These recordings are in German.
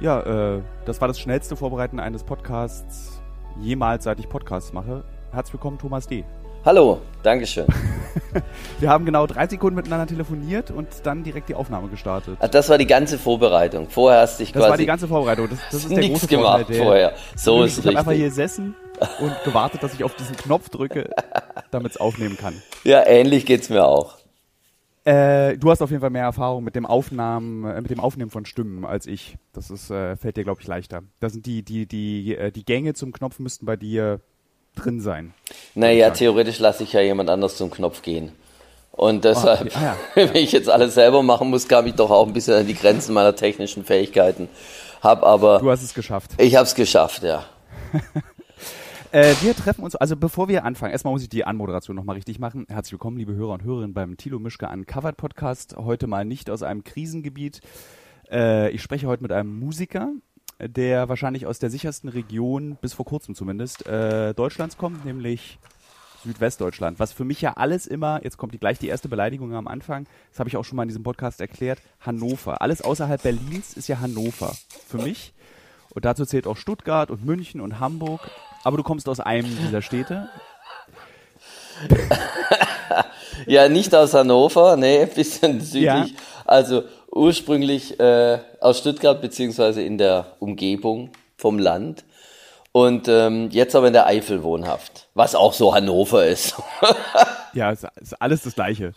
Ja, äh, das war das schnellste Vorbereiten eines Podcasts jemals, seit ich Podcasts mache. Herzlich willkommen, Thomas D. Hallo, Dankeschön. Wir haben genau drei Sekunden miteinander telefoniert und dann direkt die Aufnahme gestartet. Ach, das war die ganze Vorbereitung. Vorher hast du dich das quasi. Das war die ganze Vorbereitung. Das, das ist der nichts große gemacht Vorteil, vorher. So ist ich richtig. Ich habe einfach hier gesessen und gewartet, dass ich auf diesen Knopf drücke, damit es aufnehmen kann. Ja, ähnlich geht's mir auch. Äh, du hast auf jeden Fall mehr Erfahrung mit dem Aufnahmen, äh, mit dem Aufnehmen von Stimmen als ich. Das ist, äh, fällt dir, glaube ich, leichter. Da sind die, die, die, äh, die Gänge zum Knopf müssten bei dir drin sein. Naja, theoretisch lasse ich ja jemand anders zum Knopf gehen. Und deshalb, Oh, ah, ja. wenn ich jetzt alles selber machen muss, kam ich doch auch ein bisschen an die Grenzen meiner technischen Fähigkeiten. Hab aber, Du hast es geschafft. ich habe es geschafft, ja. Äh, wir treffen uns, also bevor wir anfangen, erstmal muss ich die Anmoderation nochmal richtig machen. Herzlich willkommen, liebe Hörer und Hörerinnen beim Thilo Mischke Uncovered Podcast. Heute mal nicht aus einem Krisengebiet. Äh, ich spreche heute mit einem Musiker, der wahrscheinlich aus der sichersten Region, bis vor kurzem zumindest, äh, Deutschlands kommt, nämlich Südwestdeutschland. Was für mich ja alles immer, jetzt kommt die, gleich die erste Beleidigung am Anfang, das habe ich auch schon mal in diesem Podcast erklärt, Hannover. Alles außerhalb Berlins ist ja Hannover für mich. Und dazu zählt auch Stuttgart und München und Hamburg. Aber du kommst aus einem dieser Städte. Ja, nicht aus Hannover, nee, ein bisschen südlich. Ja. Also ursprünglich äh, aus Stuttgart beziehungsweise in der Umgebung vom Land. Und ähm, jetzt aber in der Eifel wohnhaft, was auch so Hannover ist. Ja, es ist alles das Gleiche.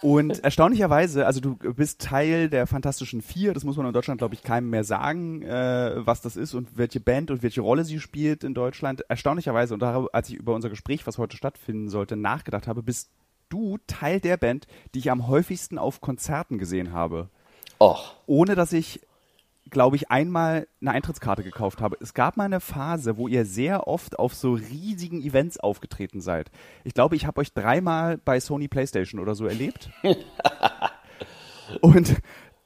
Und erstaunlicherweise, also du bist Teil der Fantastischen Vier, das muss man in Deutschland, glaube ich, keinem mehr sagen, äh, was das ist und welche Band und welche Rolle sie spielt in Deutschland. Erstaunlicherweise, und darüber, als ich über unser Gespräch, was heute stattfinden sollte, nachgedacht habe, bist du Teil der Band, die ich am häufigsten auf Konzerten gesehen habe. Och, ohne dass ich, glaube ich, einmal eine Eintrittskarte gekauft habe. Es gab mal eine Phase, wo ihr sehr oft auf so riesigen Events aufgetreten seid. Ich glaube, ich habe euch dreimal bei Sony PlayStation oder so erlebt. Und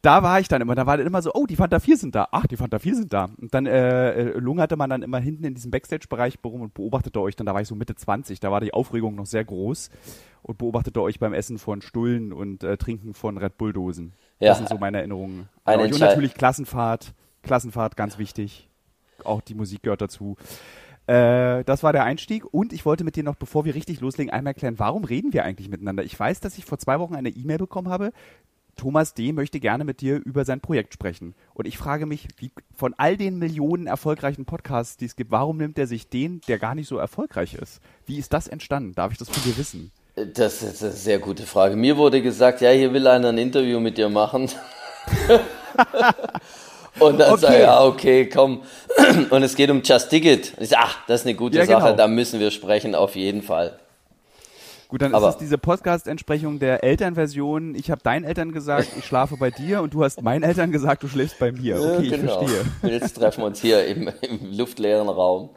da war ich dann immer, da war dann immer so, oh, die Fanta 4 sind da, ach, die Fanta 4 sind da. Und dann äh, äh, lungerte man dann immer hinten in diesem Backstage-Bereich rum und beobachtete euch dann, da war ich so Mitte 20, da war die Aufregung noch sehr groß und beobachtete euch beim Essen von Stullen und äh, Trinken von Red Bull-Dosen. Ja. Das sind so meine Erinnerungen. Eine euch. Und natürlich Klassenfahrt, Klassenfahrt, ganz wichtig. Auch die Musik gehört dazu. Äh, das war der Einstieg und ich wollte mit dir noch, bevor wir richtig loslegen, einmal erklären, warum reden wir eigentlich miteinander? Ich weiß, dass ich vor zwei Wochen eine E-Mail bekommen habe. Thomas D. möchte gerne mit dir über sein Projekt sprechen. Und ich frage mich, wie, von all den Millionen erfolgreichen Podcasts, die es gibt, warum nimmt er sich den, der gar nicht so erfolgreich ist? Wie ist das entstanden? Darf ich das von dir wissen? Das ist eine sehr gute Frage. Mir wurde gesagt, ja, hier will einer ein Interview mit dir machen. Und dann Okay. sage ich, ja, okay, komm. Und es geht um Just Ticket. Und ich sage, ach, das ist eine gute Ja, Sache, genau. da müssen wir sprechen, auf jeden Fall. Gut, dann Aber- ist es diese Podcast-Entsprechung der Elternversion. Ich habe deinen Eltern gesagt, ich schlafe bei dir und du hast meinen Eltern gesagt, du schläfst bei mir. Okay, Ja, genau. ich verstehe. Jetzt treffen wir uns hier im, im luftleeren Raum.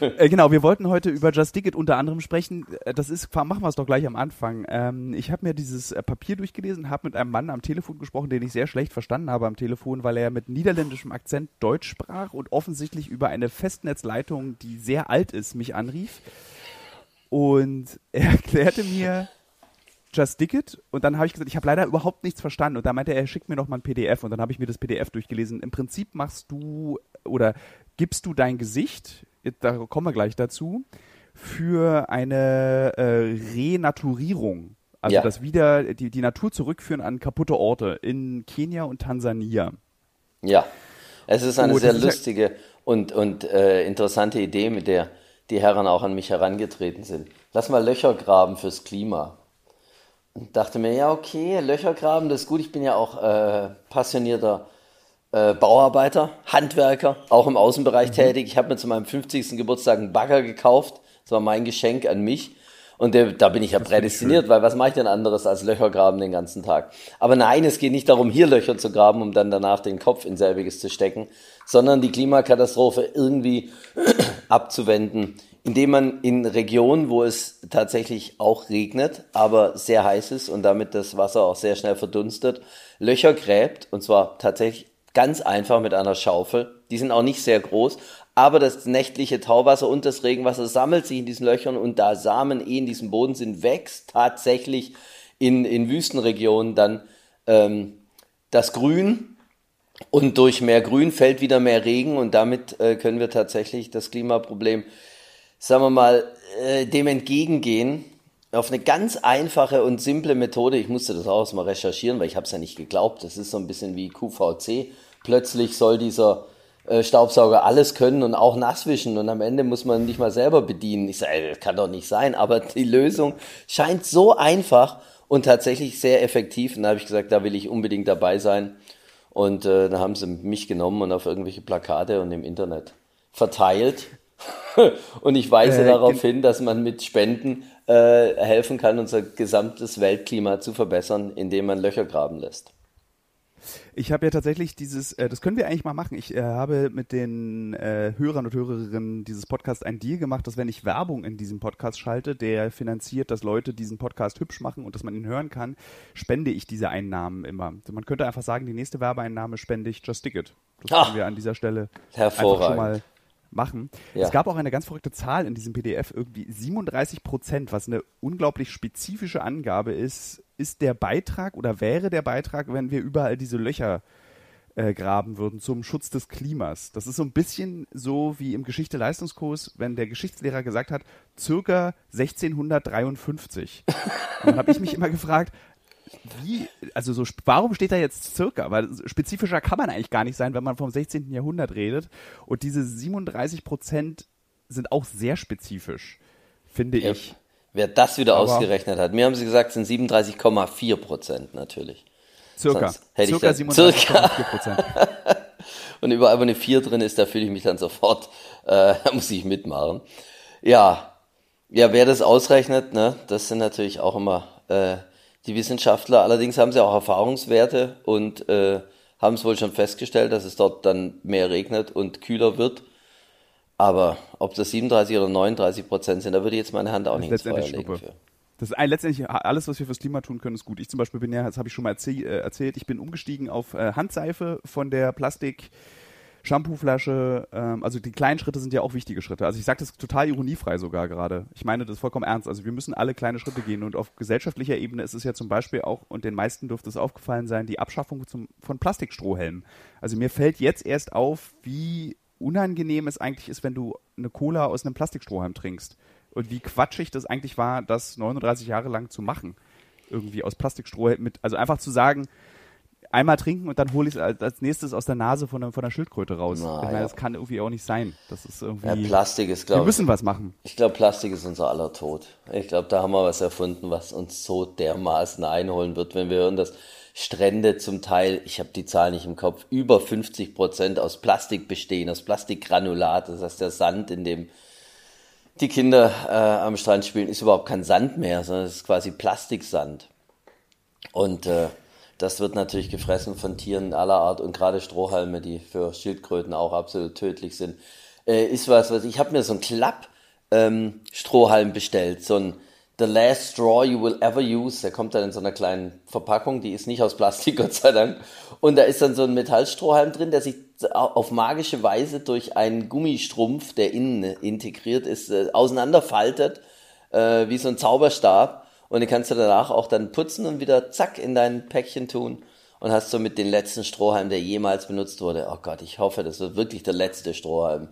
Äh, genau, wir wollten heute über Just Ticket unter anderem sprechen. Äh, Das ist, machen wir es doch gleich am Anfang. Ähm, ich habe mir dieses äh, Papier durchgelesen, habe mit einem Mann am Telefon gesprochen, den ich sehr schlecht verstanden habe am Telefon, weil er mit niederländischem Akzent Deutsch sprach und offensichtlich über eine Festnetzleitung, die sehr alt ist, mich anrief. Und er erklärte mir Just Ticket und dann habe ich gesagt, ich habe leider überhaupt nichts verstanden und da meinte er, er schickt mir noch mal ein PDF und dann habe ich mir das PDF durchgelesen. Im Prinzip machst du oder gibst du dein Gesicht, da kommen wir gleich dazu, für eine äh, Renaturierung. Also Ja. das wieder die, die Natur zurückführen an kaputte Orte in Kenia und Tansania. Ja, es ist eine Oh, sehr ist ja- lustige und, und äh, interessante Idee, mit der die Herren auch an mich herangetreten sind. Lass mal Löcher graben fürs Klima. Und dachte mir, ja, okay, Löcher graben, das ist gut. Ich bin ja auch äh, passionierter äh, Bauarbeiter, Handwerker, auch im Außenbereich tätig. Ich habe mir zu meinem 50. Geburtstag einen Bagger gekauft. Das war mein Geschenk an mich. Und der, da bin ich ja prädestiniert, weil was mache ich denn anderes als Löcher graben den ganzen Tag? Aber nein, es geht nicht darum, hier Löcher zu graben, um dann danach den Kopf in selbiges zu stecken, sondern die Klimakatastrophe irgendwie abzuwenden, indem man in Regionen, wo es tatsächlich auch regnet, aber sehr heiß ist und damit das Wasser auch sehr schnell verdunstet, Löcher gräbt, und zwar tatsächlich ganz einfach mit einer Schaufel. Die sind auch nicht sehr groß, aber das nächtliche Tauwasser und das Regenwasser sammelt sich in diesen Löchern und da Samen eh in diesem Boden sind, wächst tatsächlich in, in Wüstenregionen dann ähm, das Grün Und durch mehr Grün fällt wieder mehr Regen und damit äh, können wir tatsächlich das Klimaproblem, sagen wir mal, äh, dem entgegengehen. Auf eine ganz einfache und simple Methode. Ich musste das auch mal recherchieren, weil ich habe es ja nicht geglaubt. Das ist so ein bisschen wie QVC. Plötzlich soll dieser äh, Staubsauger alles können und auch nass wischen und am Ende muss man nicht mal selber bedienen. Ich sage, das kann doch nicht sein, aber die Lösung scheint so einfach und tatsächlich sehr effektiv. Und da habe ich gesagt, da will ich unbedingt dabei sein. Und äh, da haben sie mich genommen und auf irgendwelche Plakate und im Internet verteilt. und ich weise äh, darauf hin, dass man mit Spenden äh, helfen kann, unser gesamtes Weltklima zu verbessern, indem man Löcher graben lässt. Ich habe ja tatsächlich dieses, äh, das können wir eigentlich mal machen. Ich äh, habe mit den äh, Hörern und Hörerinnen dieses Podcasts ein Deal gemacht, dass wenn ich Werbung in diesem Podcast schalte, der finanziert, dass Leute diesen Podcast hübsch machen und dass man ihn hören kann, spende ich diese Einnahmen immer. Also man könnte einfach sagen, die nächste Werbeeinnahme spende ich Just Ticket. Das Ach, können wir an dieser Stelle einfach schon mal machen. Ja. Es gab auch eine ganz verrückte Zahl in diesem PDF, irgendwie 37 Prozent, was eine unglaublich spezifische Angabe ist, ist der Beitrag oder wäre der Beitrag, wenn wir überall diese Löcher äh, graben würden zum Schutz des Klimas. Das ist so ein bisschen so wie im Geschichte-Leistungskurs, wenn der Geschichtslehrer gesagt hat, circa 1653. Und dann habe ich mich immer gefragt, wie, also so, warum steht da jetzt circa? Weil spezifischer kann man eigentlich gar nicht sein, wenn man vom 16. Jahrhundert redet. Und diese 37 Prozent sind auch sehr spezifisch, finde ja, ich. Wer das wieder Aber ausgerechnet hat. Mir haben sie gesagt, sind 37,4 Prozent natürlich. Circa. hätte circa 37,4 Prozent. Und überall, wo eine 4 drin ist, da fühle ich mich dann sofort, äh, da muss ich mitmachen. Ja, ja, wer das ausrechnet, ne, das sind natürlich auch immer äh, die Wissenschaftler. Allerdings haben sie auch Erfahrungswerte und äh, haben es wohl schon festgestellt, dass es dort dann mehr regnet und kühler wird. Aber ob das 37 oder 39 Prozent sind, da würde ich jetzt meine Hand auch nicht ins Feuer legen für. Das ist letztendlich alles, was wir fürs Klima tun können, ist gut. Ich zum Beispiel bin ja, das habe ich schon mal erzähl, äh, erzählt, ich bin umgestiegen auf äh, Handseife von der Plastik Shampooflasche, ähm, also die kleinen Schritte sind ja auch wichtige Schritte. Also ich sage das total ironiefrei sogar gerade. Ich meine das vollkommen ernst. Also wir müssen alle kleine Schritte gehen und auf gesellschaftlicher Ebene ist es ja zum Beispiel auch, und den meisten dürfte es aufgefallen sein, die Abschaffung zum, von Plastikstrohhelmen. Also mir fällt jetzt erst auf, wie unangenehm es eigentlich ist, wenn du eine Cola aus einem Plastikstrohhalm trinkst. Und wie quatschig das eigentlich war, das 39 Jahre lang zu machen. Irgendwie aus Plastikstrohhalm mit, also einfach zu sagen, einmal trinken und dann hole ich es als nächstes aus der Nase von der, von der Schildkröte raus. Na, ich meine, ja. das kann irgendwie auch nicht sein. Das ist irgendwie. Ja, Plastik ist, glaube Wir müssen was machen. Ich glaube, Plastik ist unser aller Tod. Ich glaube, da haben wir was erfunden, was uns so dermaßen einholen wird, wenn wir hören, dass Strände zum Teil, ich habe die Zahl nicht im Kopf, über 50 Prozent aus Plastik bestehen, aus Plastikgranulat. Das heißt, der Sand, in dem die Kinder äh, am Strand spielen, ist überhaupt kein Sand mehr, sondern es ist quasi Plastiksand. Und äh, das wird natürlich gefressen von Tieren aller Art und gerade Strohhalme, die für Schildkröten auch absolut tödlich sind, äh, ist was, was ich habe mir so einen Klapp ähm, Strohhalm bestellt, so ein The Last Straw You Will Ever Use. Der kommt dann in so einer kleinen Verpackung, die ist nicht aus Plastik, Gott sei Dank. Und da ist dann so ein Metallstrohhalm drin, der sich auf magische Weise durch einen Gummistrumpf, der innen integriert ist, äh, auseinanderfaltet, äh, wie so ein Zauberstab und den kannst du danach auch dann putzen und wieder zack in dein Päckchen tun und hast somit den letzten Strohhalm, der jemals benutzt wurde. Oh Gott, ich hoffe, das wird wirklich der letzte Strohhalm.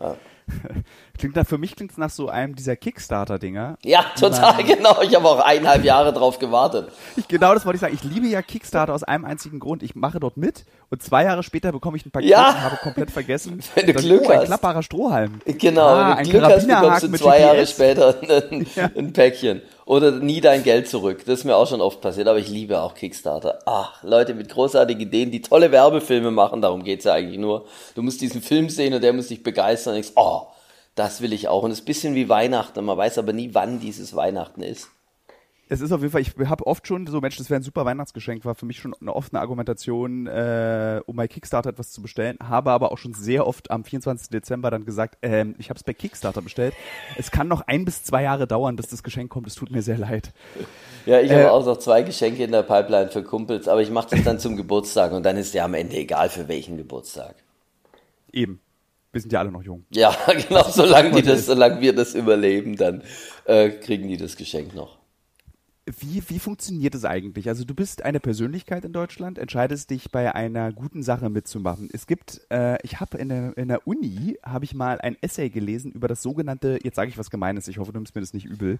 Ja. Klingt nach, für mich klingt es nach so einem dieser Kickstarter-Dinger. Ja, total, genau. Ich habe auch eineinhalb Jahre drauf gewartet. Ich, genau das wollte ich sagen. Ich liebe ja Kickstarter aus einem einzigen Grund. Ich mache dort mit und zwei Jahre später bekomme ich ein Paket ja. und habe komplett vergessen. Wenn du Glück oh, ein hast. klappbarer Strohhalm. Genau, ah, wenn du Glück hast, bekommst du zwei Jahre später ein, ja. ein Päckchen. Oder nie dein Geld zurück. Das ist mir auch schon oft passiert, aber ich liebe auch Kickstarter. Ach, Leute mit großartigen Ideen, die tolle Werbefilme machen, darum geht's ja eigentlich nur. Du musst diesen Film sehen und der muss dich begeistern und denkst, oh, das will ich auch. Und es ist ein bisschen wie Weihnachten. Man weiß aber nie, wann dieses Weihnachten ist. Es ist auf jeden Fall, ich habe oft schon so, Mensch, das wäre ein super Weihnachtsgeschenk, war für mich schon eine offene Argumentation, äh, um bei Kickstarter etwas zu bestellen, habe aber auch schon sehr oft am 24. Dezember dann gesagt, ähm, ich habe es bei Kickstarter bestellt. Es kann noch ein bis zwei Jahre dauern, bis das Geschenk kommt, es tut mir sehr leid. Ja, ich äh, habe auch noch zwei Geschenke in der Pipeline für Kumpels, aber ich mache das dann zum Geburtstag und dann ist ja am Ende egal für welchen Geburtstag. Eben wir sind ja alle noch jung. Ja, genau, solange, die das, solange wir das überleben, dann äh, kriegen die das Geschenk noch. wie, wie funktioniert es eigentlich? Also du bist eine Persönlichkeit in Deutschland, entscheidest dich bei einer guten Sache mitzumachen. Es gibt, äh, ich habe in der, in der Uni, habe ich mal ein Essay gelesen über das sogenannte, jetzt sage ich was Gemeines, ich hoffe, du nimmst mir das nicht übel,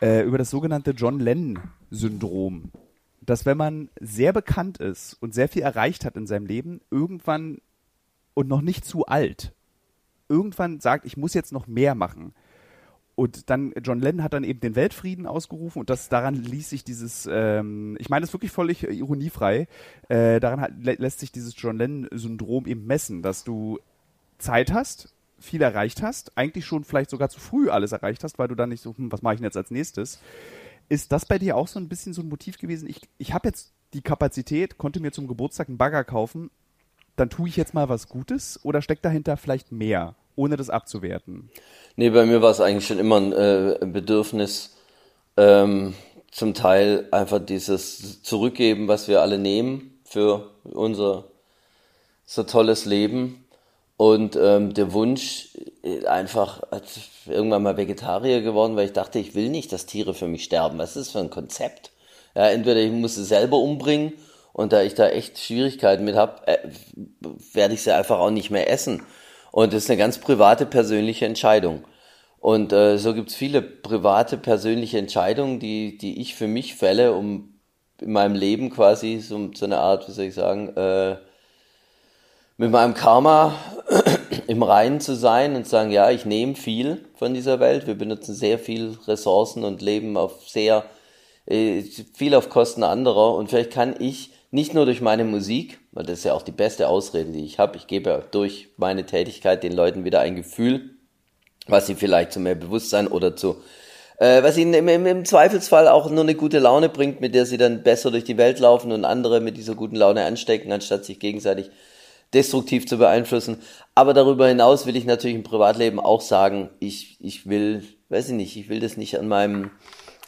äh, über das sogenannte John Lennon-Syndrom. Dass wenn man sehr bekannt ist und sehr viel erreicht hat in seinem Leben, irgendwann und noch nicht zu alt, irgendwann sagt, ich muss jetzt noch mehr machen und dann, John Lennon hat dann eben den Weltfrieden ausgerufen und das daran ließ sich dieses, ähm, ich meine das wirklich völlig ironiefrei, äh, daran hat, lä lässt sich dieses John Lennon-Syndrom eben messen, dass du Zeit hast, viel erreicht hast, eigentlich schon vielleicht sogar zu früh alles erreicht hast, weil du dann nicht so, hm, was mache ich denn jetzt als nächstes? Ist das bei dir auch so ein bisschen so ein Motiv gewesen? Ich, ich habe jetzt die Kapazität, konnte mir zum Geburtstag einen Bagger kaufen, dann tue ich jetzt mal was Gutes oder steckt dahinter vielleicht mehr, ohne das abzuwerten? Nee, bei mir war es eigentlich schon immer ein äh, Bedürfnis, ähm, zum Teil einfach dieses Zurückgeben, was wir alle nehmen für unser so tolles Leben. Und ähm, der Wunsch, äh, einfach irgendwann mal Vegetarier geworden, weil ich dachte, ich will nicht, dass Tiere für mich sterben. Was ist das für ein Konzept? Ja, entweder ich muss sie selber umbringen und da ich da echt Schwierigkeiten mit habe, äh, werde ich sie einfach auch nicht mehr essen. Und das ist eine ganz private, persönliche Entscheidung. Und äh, so gibt's viele private, persönliche Entscheidungen, die, die ich für mich fälle, um in meinem Leben quasi so, so eine Art, wie soll ich sagen, äh, mit meinem Karma im Reinen zu sein und zu sagen, ja, ich nehme viel von dieser Welt, wir benutzen sehr viel Ressourcen und leben auf sehr äh, viel auf Kosten anderer und vielleicht kann ich nicht nur durch meine Musik, weil das ist ja auch die beste Ausrede, die ich habe. Ich gebe durch meine Tätigkeit den Leuten wieder ein Gefühl, was sie vielleicht zu mehr Bewusstsein oder zu, äh, was ihnen im, im, im Zweifelsfall auch nur eine gute Laune bringt, mit der sie dann besser durch die Welt laufen und andere mit dieser guten Laune anstecken, anstatt sich gegenseitig destruktiv zu beeinflussen. Aber darüber hinaus will ich natürlich im Privatleben auch sagen, ich, ich will, weiß ich nicht, ich will das nicht an meinem,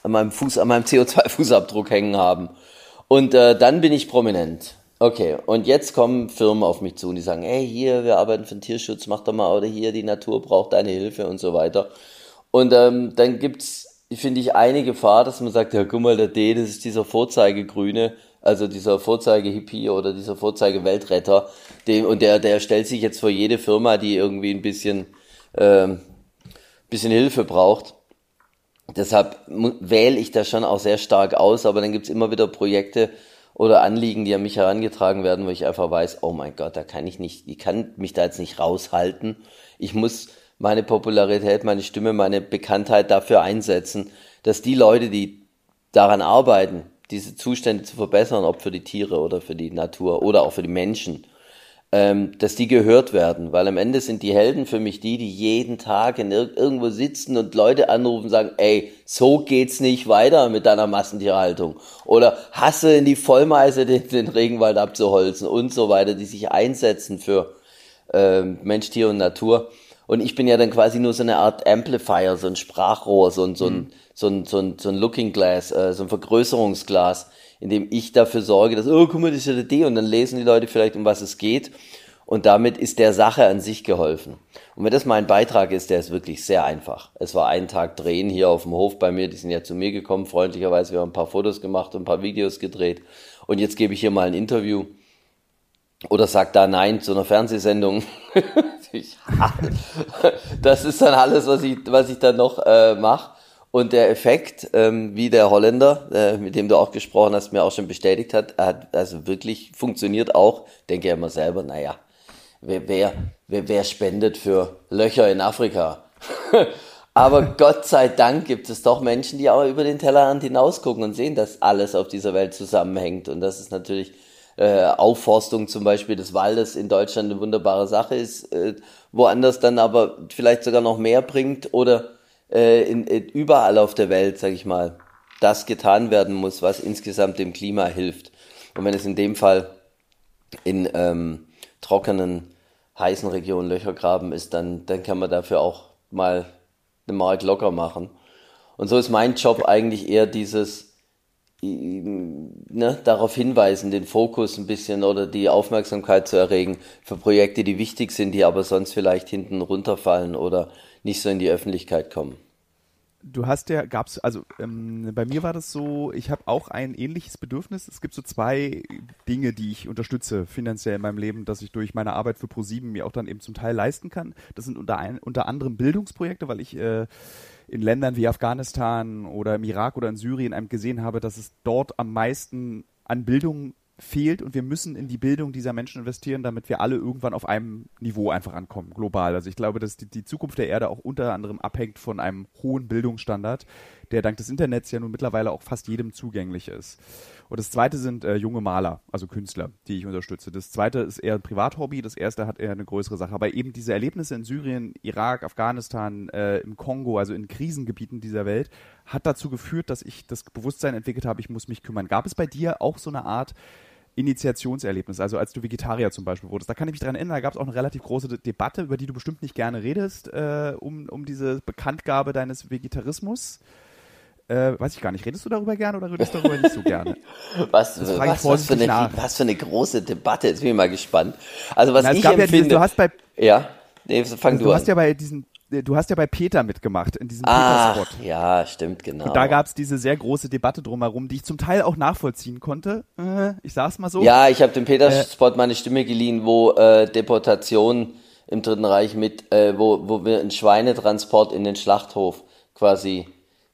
an meinem Fuß, an meinem CO2-Fußabdruck hängen haben. Und äh, dann bin ich prominent. Okay, und jetzt kommen Firmen auf mich zu und die sagen, hey, hier, wir arbeiten für den Tierschutz, mach doch mal, oder hier, die Natur braucht deine Hilfe und so weiter. Und ähm, dann gibt's, finde ich, eine Gefahr, dass man sagt, ja, guck mal, der D, das ist dieser Vorzeigegrüne, also dieser Vorzeige-Hippie oder dieser Vorzeige-Weltretter, und der, der stellt sich jetzt vor jede Firma, die irgendwie ein bisschen, ähm, bisschen Hilfe braucht Deshalb wähle ich das schon auch sehr stark aus, aber dann gibt's immer wieder Projekte oder Anliegen, die an mich herangetragen werden, wo ich einfach weiß, oh mein Gott, da kann ich nicht, ich kann mich da jetzt nicht raushalten. Ich muss meine Popularität, meine Stimme, meine Bekanntheit dafür einsetzen, dass die Leute, die daran arbeiten, diese Zustände zu verbessern, ob für die Tiere oder für die Natur oder auch für die Menschen, ähm, dass die gehört werden, weil am Ende sind die Helden für mich die, die jeden Tag in ir irgendwo sitzen und Leute anrufen und sagen, ey, so geht's nicht weiter mit deiner Massentierhaltung oder hasse in die Vollmeise den, den Regenwald abzuholzen und so weiter, die sich einsetzen für ähm, Mensch, Tier und Natur. Und ich bin ja dann quasi nur so eine Art Amplifier, so ein Sprachrohr, so ein, so ein, mhm. so ein, so ein, so ein Looking Glass, äh, so ein Vergrößerungsglas, indem ich dafür sorge, dass, oh, guck mal, das ist ja der D und dann lesen die Leute vielleicht, um was es geht. Und damit ist der Sache an sich geholfen. Und wenn das mein Beitrag ist, der ist wirklich sehr einfach. Es war einen Tag drehen hier auf dem Hof bei mir, die sind ja zu mir gekommen, freundlicherweise, wir haben ein paar Fotos gemacht und ein paar Videos gedreht. Und jetzt gebe ich hier mal ein Interview. Oder sag da Nein zu einer Fernsehsendung. das ist dann alles, was ich, was ich dann noch äh, mache. Und der Effekt, ähm, wie der Holländer, äh, mit dem du auch gesprochen hast, mir auch schon bestätigt hat, hat also wirklich funktioniert auch. Denke ja immer selber, naja, wer, wer, wer, wer spendet für Löcher in Afrika? Aber Gott sei Dank gibt es doch Menschen, die auch über den Tellerrand hinausgucken und sehen, dass alles auf dieser Welt zusammenhängt. Und das ist natürlich äh, Aufforstung zum Beispiel des Waldes in Deutschland eine wunderbare Sache ist, äh, woanders dann aber vielleicht sogar noch mehr bringt oder äh, in, in, überall auf der Welt, sage ich mal, das getan werden muss, was insgesamt dem Klima hilft. Und wenn es in dem Fall in ähm, trockenen, heißen Regionen Löcher graben ist, dann, dann kann man dafür auch mal eine Mark locker machen. Und so ist mein Job eigentlich eher dieses, ne, darauf hinweisen, den Fokus ein bisschen oder die Aufmerksamkeit zu erregen für Projekte, die wichtig sind, die aber sonst vielleicht hinten runterfallen oder nicht so in die Öffentlichkeit kommen. du hast ja, gab's, also ähm, bei mir war das so, ich habe auch ein ähnliches Bedürfnis. Es gibt so zwei Dinge, die ich unterstütze finanziell in meinem Leben, dass ich durch meine Arbeit für ProSieben mir auch dann eben zum Teil leisten kann. Das sind unter, ein, unter anderem Bildungsprojekte, weil ich äh, in Ländern wie Afghanistan oder im Irak oder in Syrien einem gesehen habe, dass es dort am meisten an Bildung fehlt und wir müssen in die Bildung dieser Menschen investieren, damit wir alle irgendwann auf einem Niveau einfach ankommen, global. Also ich glaube, dass die, die Zukunft der Erde auch unter anderem abhängt von einem hohen Bildungsstandard, der dank des Internets ja nun mittlerweile auch fast jedem zugänglich ist. Und das zweite sind äh, junge Maler, also Künstler, die ich unterstütze. Das zweite ist eher ein Privathobby, das erste hat eher eine größere Sache. Aber eben diese Erlebnisse in Syrien, Irak, Afghanistan, äh, im Kongo, also in Krisengebieten dieser Welt, hat dazu geführt, dass ich das Bewusstsein entwickelt habe, ich muss mich kümmern. Gab es bei dir auch so eine Art Initiationserlebnis, also als du Vegetarier zum Beispiel wurdest. Da kann ich mich dran erinnern, da gab es auch eine relativ große Debatte, über die du bestimmt nicht gerne redest, äh, um, um diese Bekanntgabe deines Vegetarismus. Äh, weiß ich gar nicht, redest du darüber gerne oder redest du darüber nicht so gerne? was, was, was, für eine, was, für eine, große Debatte, jetzt bin ich mal gespannt. Also was Na, ich empfinde... Ja diese, du hast bei... Ja, nee, fang also, du, du hast ja bei diesen du hast ja bei Peter mitgemacht, in diesem ah, Peter-Spot. Ja, stimmt, genau. Und da gab es diese sehr große Debatte drumherum, die ich zum Teil auch nachvollziehen konnte. Äh, ich sag's mal so. Ja, ich habe dem Peter-Spot äh, meine Stimme geliehen, wo äh, Deportation im Dritten Reich mit, äh, wo, wo wir einen Schweinetransport in den Schlachthof quasi,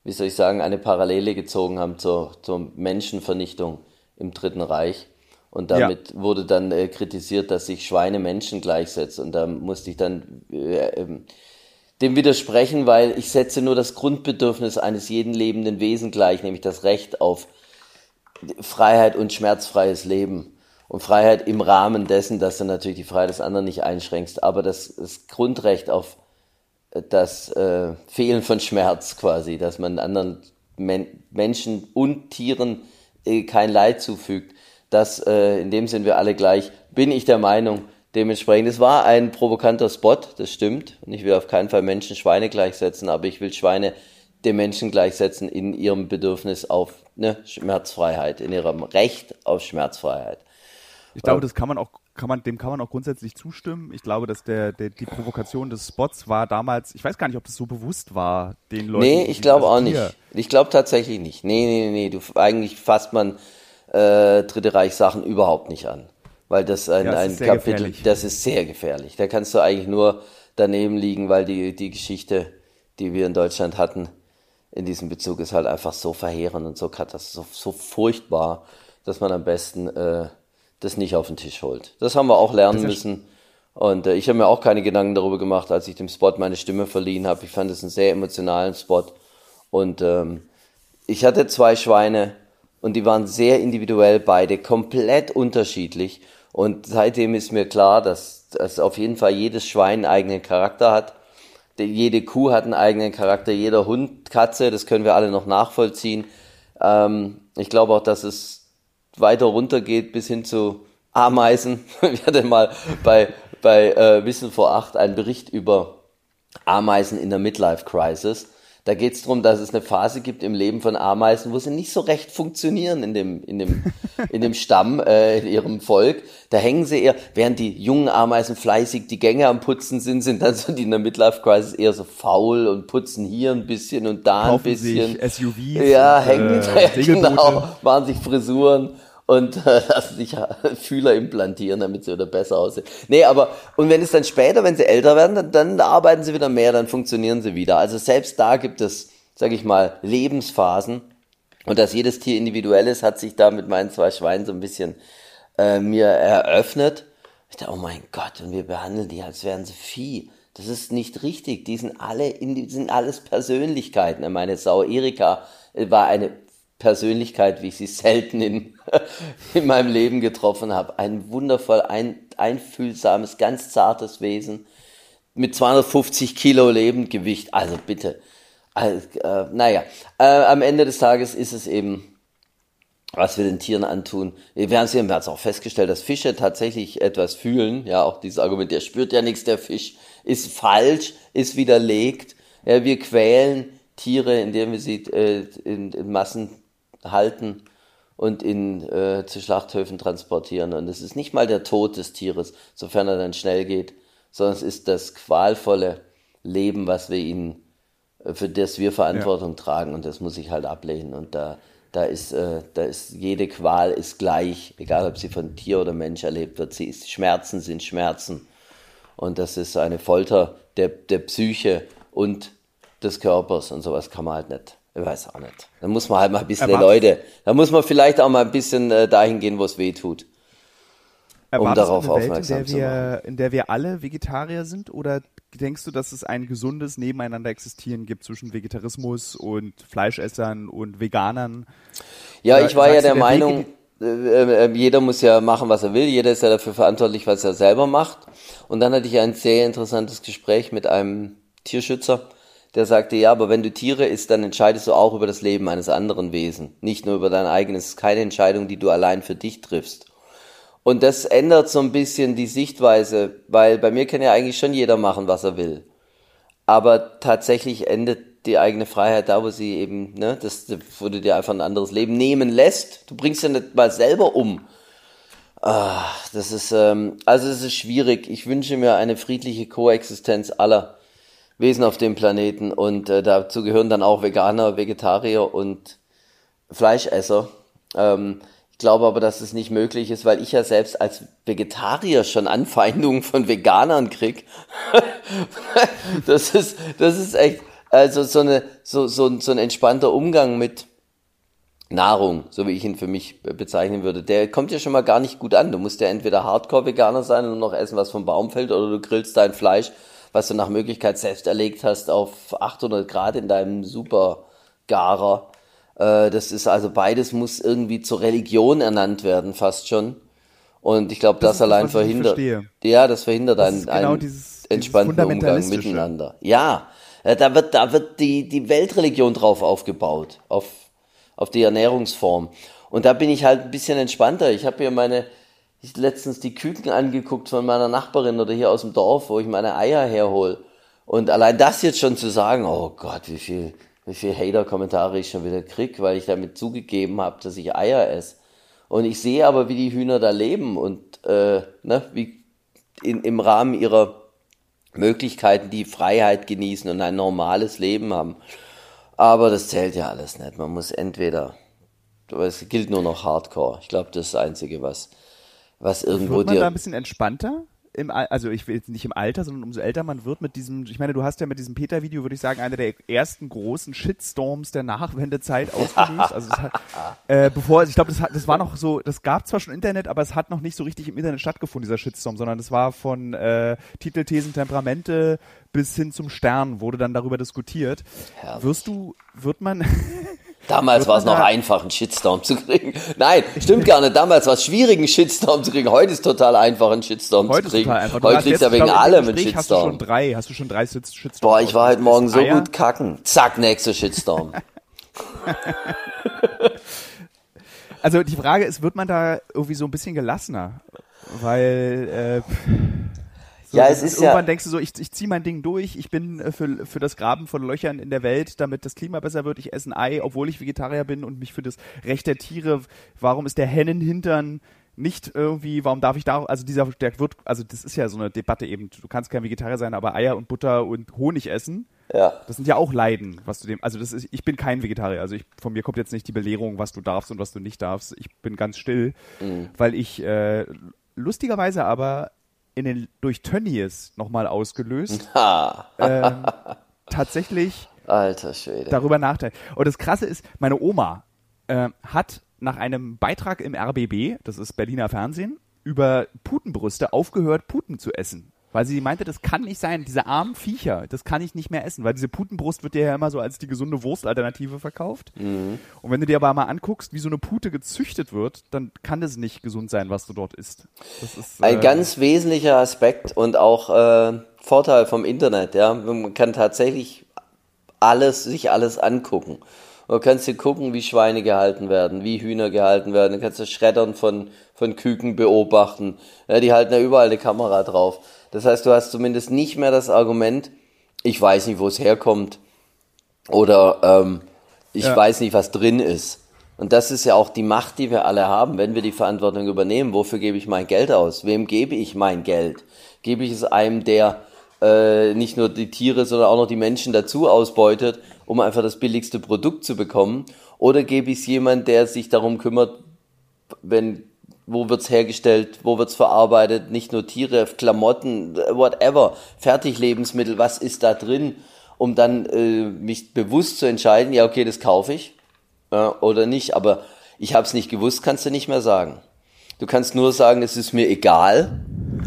wie soll ich sagen, eine Parallele gezogen haben zur, zur Menschenvernichtung im Dritten Reich. Und damit ja. wurde dann äh, kritisiert, dass sich Schweine Menschen gleichsetzen. Und da musste ich dann äh, ähm, dem widersprechen, weil ich setze nur das Grundbedürfnis eines jeden lebenden Wesen gleich, nämlich das Recht auf Freiheit und schmerzfreies Leben. Und Freiheit im Rahmen dessen, dass du natürlich die Freiheit des anderen nicht einschränkst, aber das, das Grundrecht auf das äh, Fehlen von Schmerz quasi, dass man anderen Men Menschen und Tieren äh, kein Leid zufügt, das äh, in dem sind wir alle gleich, bin ich der Meinung, Dementsprechend, es war ein provokanter Spot, das stimmt. Und ich will auf keinen Fall Menschen Schweine gleichsetzen, aber ich will Schweine den Menschen gleichsetzen in ihrem Bedürfnis auf ne, Schmerzfreiheit, in ihrem Recht auf Schmerzfreiheit. Ich glaube, das kann man auch, kann man, dem kann man auch grundsätzlich zustimmen. Ich glaube, dass der, der, die Provokation des Spots war damals, ich weiß gar nicht, ob das so bewusst war, den Leuten. Nee, ich glaube auch nicht. Ich glaube tatsächlich nicht. Nee, nee, nee, du, eigentlich fasst man äh, Dritte Reich Sachen überhaupt nicht an weil das ein, ja, ein Kapitel, gefährlich. das ist sehr gefährlich. Da kannst du eigentlich nur daneben liegen, weil die, die Geschichte, die wir in Deutschland hatten, in diesem Bezug ist halt einfach so verheerend und so katastroph, so, so furchtbar, dass man am besten äh, das nicht auf den Tisch holt. Das haben wir auch lernen müssen. Und äh, ich habe mir auch keine Gedanken darüber gemacht, als ich dem Spot meine Stimme verliehen habe. Ich fand es einen sehr emotionalen Spot. Und ähm, ich hatte zwei Schweine und die waren sehr individuell beide, komplett unterschiedlich. Und seitdem ist mir klar, dass, dass auf jeden Fall jedes Schwein einen eigenen Charakter hat. Jede Kuh hat einen eigenen Charakter, jeder Hund, Katze, das können wir alle noch nachvollziehen. Ähm, ich glaube auch, dass es weiter runter geht bis hin zu Ameisen. Wir hatten mal bei, bei äh, Wissen vor acht einen Bericht über Ameisen in der Midlife Crisis. Da geht es darum, dass es eine Phase gibt im Leben von Ameisen, wo sie nicht so recht funktionieren in dem, in dem, in dem Stamm, äh, in ihrem Volk. Da hängen sie eher, während die jungen Ameisen fleißig die Gänge am Putzen sind, sind dann so die in der Midlife Crisis eher so faul und putzen hier ein bisschen und da Kaufen ein bisschen. Sich SUVs. Ja, hängen, äh, genau, machen sich Frisuren und äh, lassen sich Fühler implantieren, damit sie wieder besser aussehen. Nee, aber, und wenn es dann später, wenn sie älter werden, dann, dann arbeiten sie wieder mehr, dann funktionieren sie wieder. Also selbst da gibt es, sag ich mal, Lebensphasen. Und dass jedes Tier individuell ist, hat sich da mit meinen zwei Schweinen so ein bisschen äh, mir eröffnet. Ich dachte, oh mein Gott, und wir behandeln die, als wären sie Vieh. Das ist nicht richtig. Die sind alle, die sind alles Persönlichkeiten. Meine Sau Erika war eine Persönlichkeit, wie ich sie selten in, in meinem Leben getroffen habe. Ein wundervoll ein, einfühlsames, ganz zartes Wesen mit 250 Kilo Lebendgewicht. Also bitte. Also, äh, naja, äh, am Ende des Tages ist es eben, was wir den Tieren antun. Wir haben es auch festgestellt, dass Fische tatsächlich etwas fühlen. Ja, auch dieses Argument, der spürt ja nichts, der Fisch, ist falsch, ist widerlegt. Ja, wir quälen Tiere, indem wir sie äh, in, in Massen halten und in, äh, zu Schlachthöfen transportieren. Und es ist nicht mal der Tod des Tieres, sofern er dann schnell geht, sondern es ist das qualvolle Leben, was wir ihnen äh, für das wir Verantwortung ja. tragen und das muss ich halt ablehnen. Und da, da ist, äh, da ist jede Qual ist gleich, egal ob sie von Tier oder Mensch erlebt wird. Sie ist, Schmerzen sind Schmerzen. Und das ist eine Folter der, der Psyche und des Körpers und sowas kann man halt nicht. Ich weiß auch nicht. Da muss man halt mal ein bisschen Leute, da muss man vielleicht auch mal ein bisschen äh, dahin gehen, wo es weh tut. Um darauf Welt, aufmerksam in der, wir, in der wir alle Vegetarier sind oder denkst du, dass es ein gesundes Nebeneinander existieren gibt zwischen Vegetarismus und Fleischessern und Veganern? Ja, oder ich war ja der, der Meinung, äh, äh, jeder muss ja machen, was er will. Jeder ist ja dafür verantwortlich, was er selber macht. Und dann hatte ich ein sehr interessantes Gespräch mit einem Tierschützer, der sagte, ja, aber wenn du Tiere isst, dann entscheidest du auch über das Leben eines anderen Wesen, nicht nur über dein eigenes. Es ist keine Entscheidung, die du allein für dich triffst. Und das ändert so ein bisschen die Sichtweise, weil bei mir kann ja eigentlich schon jeder machen, was er will. Aber tatsächlich endet die eigene Freiheit da, wo sie eben, ne, das, wo du dir einfach ein anderes Leben nehmen lässt. Du bringst ja nicht mal selber um. Ah, das ist, ähm, also es ist schwierig. Ich wünsche mir eine friedliche Koexistenz aller Wesen auf dem Planeten und äh, dazu gehören dann auch Veganer, Vegetarier und Fleischesser. Ähm, glaube aber, dass es nicht möglich ist, weil ich ja selbst als Vegetarier schon Anfeindungen von Veganern krieg. das ist, das ist echt, also so eine, so, so, so ein entspannter Umgang mit Nahrung, so wie ich ihn für mich bezeichnen würde, der kommt ja schon mal gar nicht gut an. Du musst ja entweder Hardcore-Veganer sein und noch essen, was vom Baum fällt, oder du grillst dein Fleisch, was du nach Möglichkeit selbst erlegt hast, auf 800 Grad in deinem Supergarer. Äh, das ist also beides muss irgendwie zur Religion ernannt werden, fast schon. Und ich glaube, das, das allein verhindert. Ja, das verhindert das einen, genau einen entspannten Umgang miteinander. Ja, äh, da wird, da wird die, die Weltreligion drauf aufgebaut, auf, auf die Ernährungsform. Und da bin ich halt ein bisschen entspannter. Ich habe hier meine, ich letztens die Küken angeguckt von meiner Nachbarin oder hier aus dem Dorf, wo ich meine Eier herhole. Und allein das jetzt schon zu sagen, oh Gott, wie viel, wie viele Hater-Kommentare ich schon wieder krieg, weil ich damit zugegeben habe, dass ich Eier esse. Und ich sehe aber, wie die Hühner da leben und äh, ne, wie in, im Rahmen ihrer Möglichkeiten die Freiheit genießen und ein normales Leben haben. Aber das zählt ja alles nicht. Man muss entweder, es gilt nur noch Hardcore. Ich glaube, das ist das Einzige, was, was irgendwo Wird man dir. da ein bisschen entspannter? im, also ich will jetzt nicht im Alter, sondern umso älter man wird mit diesem, ich meine, du hast ja mit diesem Peter-Video, würde ich sagen, einer der ersten großen Shitstorms der Nachwendezeit ausgelöst. Also hat, äh, bevor, ich glaube, das, das war noch so, das gab zwar schon Internet, aber es hat noch nicht so richtig im Internet stattgefunden, dieser Shitstorm, sondern das war von äh, Titelthesen, Temperamente bis hin zum Stern wurde dann darüber diskutiert. Herrlich. Wirst du, wird man Damals war es noch einfach, einen Shitstorm zu kriegen. Nein, stimmt gar nicht. Damals war es schwierig, einen Shitstorm zu kriegen. Heute ist total einfach, einen Shitstorm Heute zu kriegen. Ist Heute kriegst du ja wegen allem einen Shitstorm. Hast du schon drei, hast du schon drei Shitstorms? Boah, ich war heute Morgen so Eier? gut kacken. Zack, nächster Shitstorm. also die Frage ist, wird man da irgendwie so ein bisschen gelassener? Weil äh, so, ja, es ist irgendwann ja. denkst du so, ich, ich ziehe mein Ding durch, ich bin äh, für, für das Graben von Löchern in der Welt, damit das Klima besser wird, ich esse ein Ei, obwohl ich Vegetarier bin und mich für das Recht der Tiere, warum ist der Hennenhintern nicht irgendwie, warum darf ich da, also dieser, der wird, also das ist ja so eine Debatte eben, du kannst kein Vegetarier sein, aber Eier und Butter und Honig essen. Ja. Das sind ja auch Leiden, was du dem, also das ist, ich bin kein Vegetarier, also ich, von mir kommt jetzt nicht die Belehrung, was du darfst und was du nicht darfst. Ich bin ganz still, mhm. weil ich äh, lustigerweise aber in den, durch Tönnies nochmal ausgelöst, ähm, tatsächlich Alter Schwede. darüber nachdenken. Und das Krasse ist, meine Oma äh, hat nach einem Beitrag im RBB, das ist Berliner Fernsehen, über Putenbrüste aufgehört, Puten zu essen. Weil sie meinte, das kann nicht sein, diese armen Viecher, das kann ich nicht mehr essen, weil diese Putenbrust wird dir ja immer so als die gesunde Wurstalternative verkauft. Mhm. Und wenn du dir aber mal anguckst, wie so eine Pute gezüchtet wird, dann kann das nicht gesund sein, was du dort isst. Ist, Ein äh, ganz wesentlicher Aspekt und auch äh, Vorteil vom Internet, ja. Man kann tatsächlich alles, sich alles angucken. Du kannst dir gucken, wie Schweine gehalten werden, wie Hühner gehalten werden. Du kannst das Schreddern von, von Küken beobachten. Ja, die halten ja überall eine Kamera drauf. Das heißt, du hast zumindest nicht mehr das Argument, ich weiß nicht, wo es herkommt oder ähm, ich ja. weiß nicht, was drin ist. Und das ist ja auch die Macht, die wir alle haben, wenn wir die Verantwortung übernehmen. Wofür gebe ich mein Geld aus? Wem gebe ich mein Geld? Gebe ich es einem, der äh, nicht nur die Tiere, sondern auch noch die Menschen dazu ausbeutet, um einfach das billigste Produkt zu bekommen? Oder gebe ich es jemand, der sich darum kümmert, wenn wo wird's hergestellt, wo wird's verarbeitet, nicht nur Tiere, Klamotten, whatever, Fertiglebensmittel, was ist da drin, um dann äh, mich bewusst zu entscheiden, ja okay, das kaufe ich äh, oder nicht, aber ich habe es nicht gewusst, kannst du nicht mehr sagen. Du kannst nur sagen, es ist mir egal.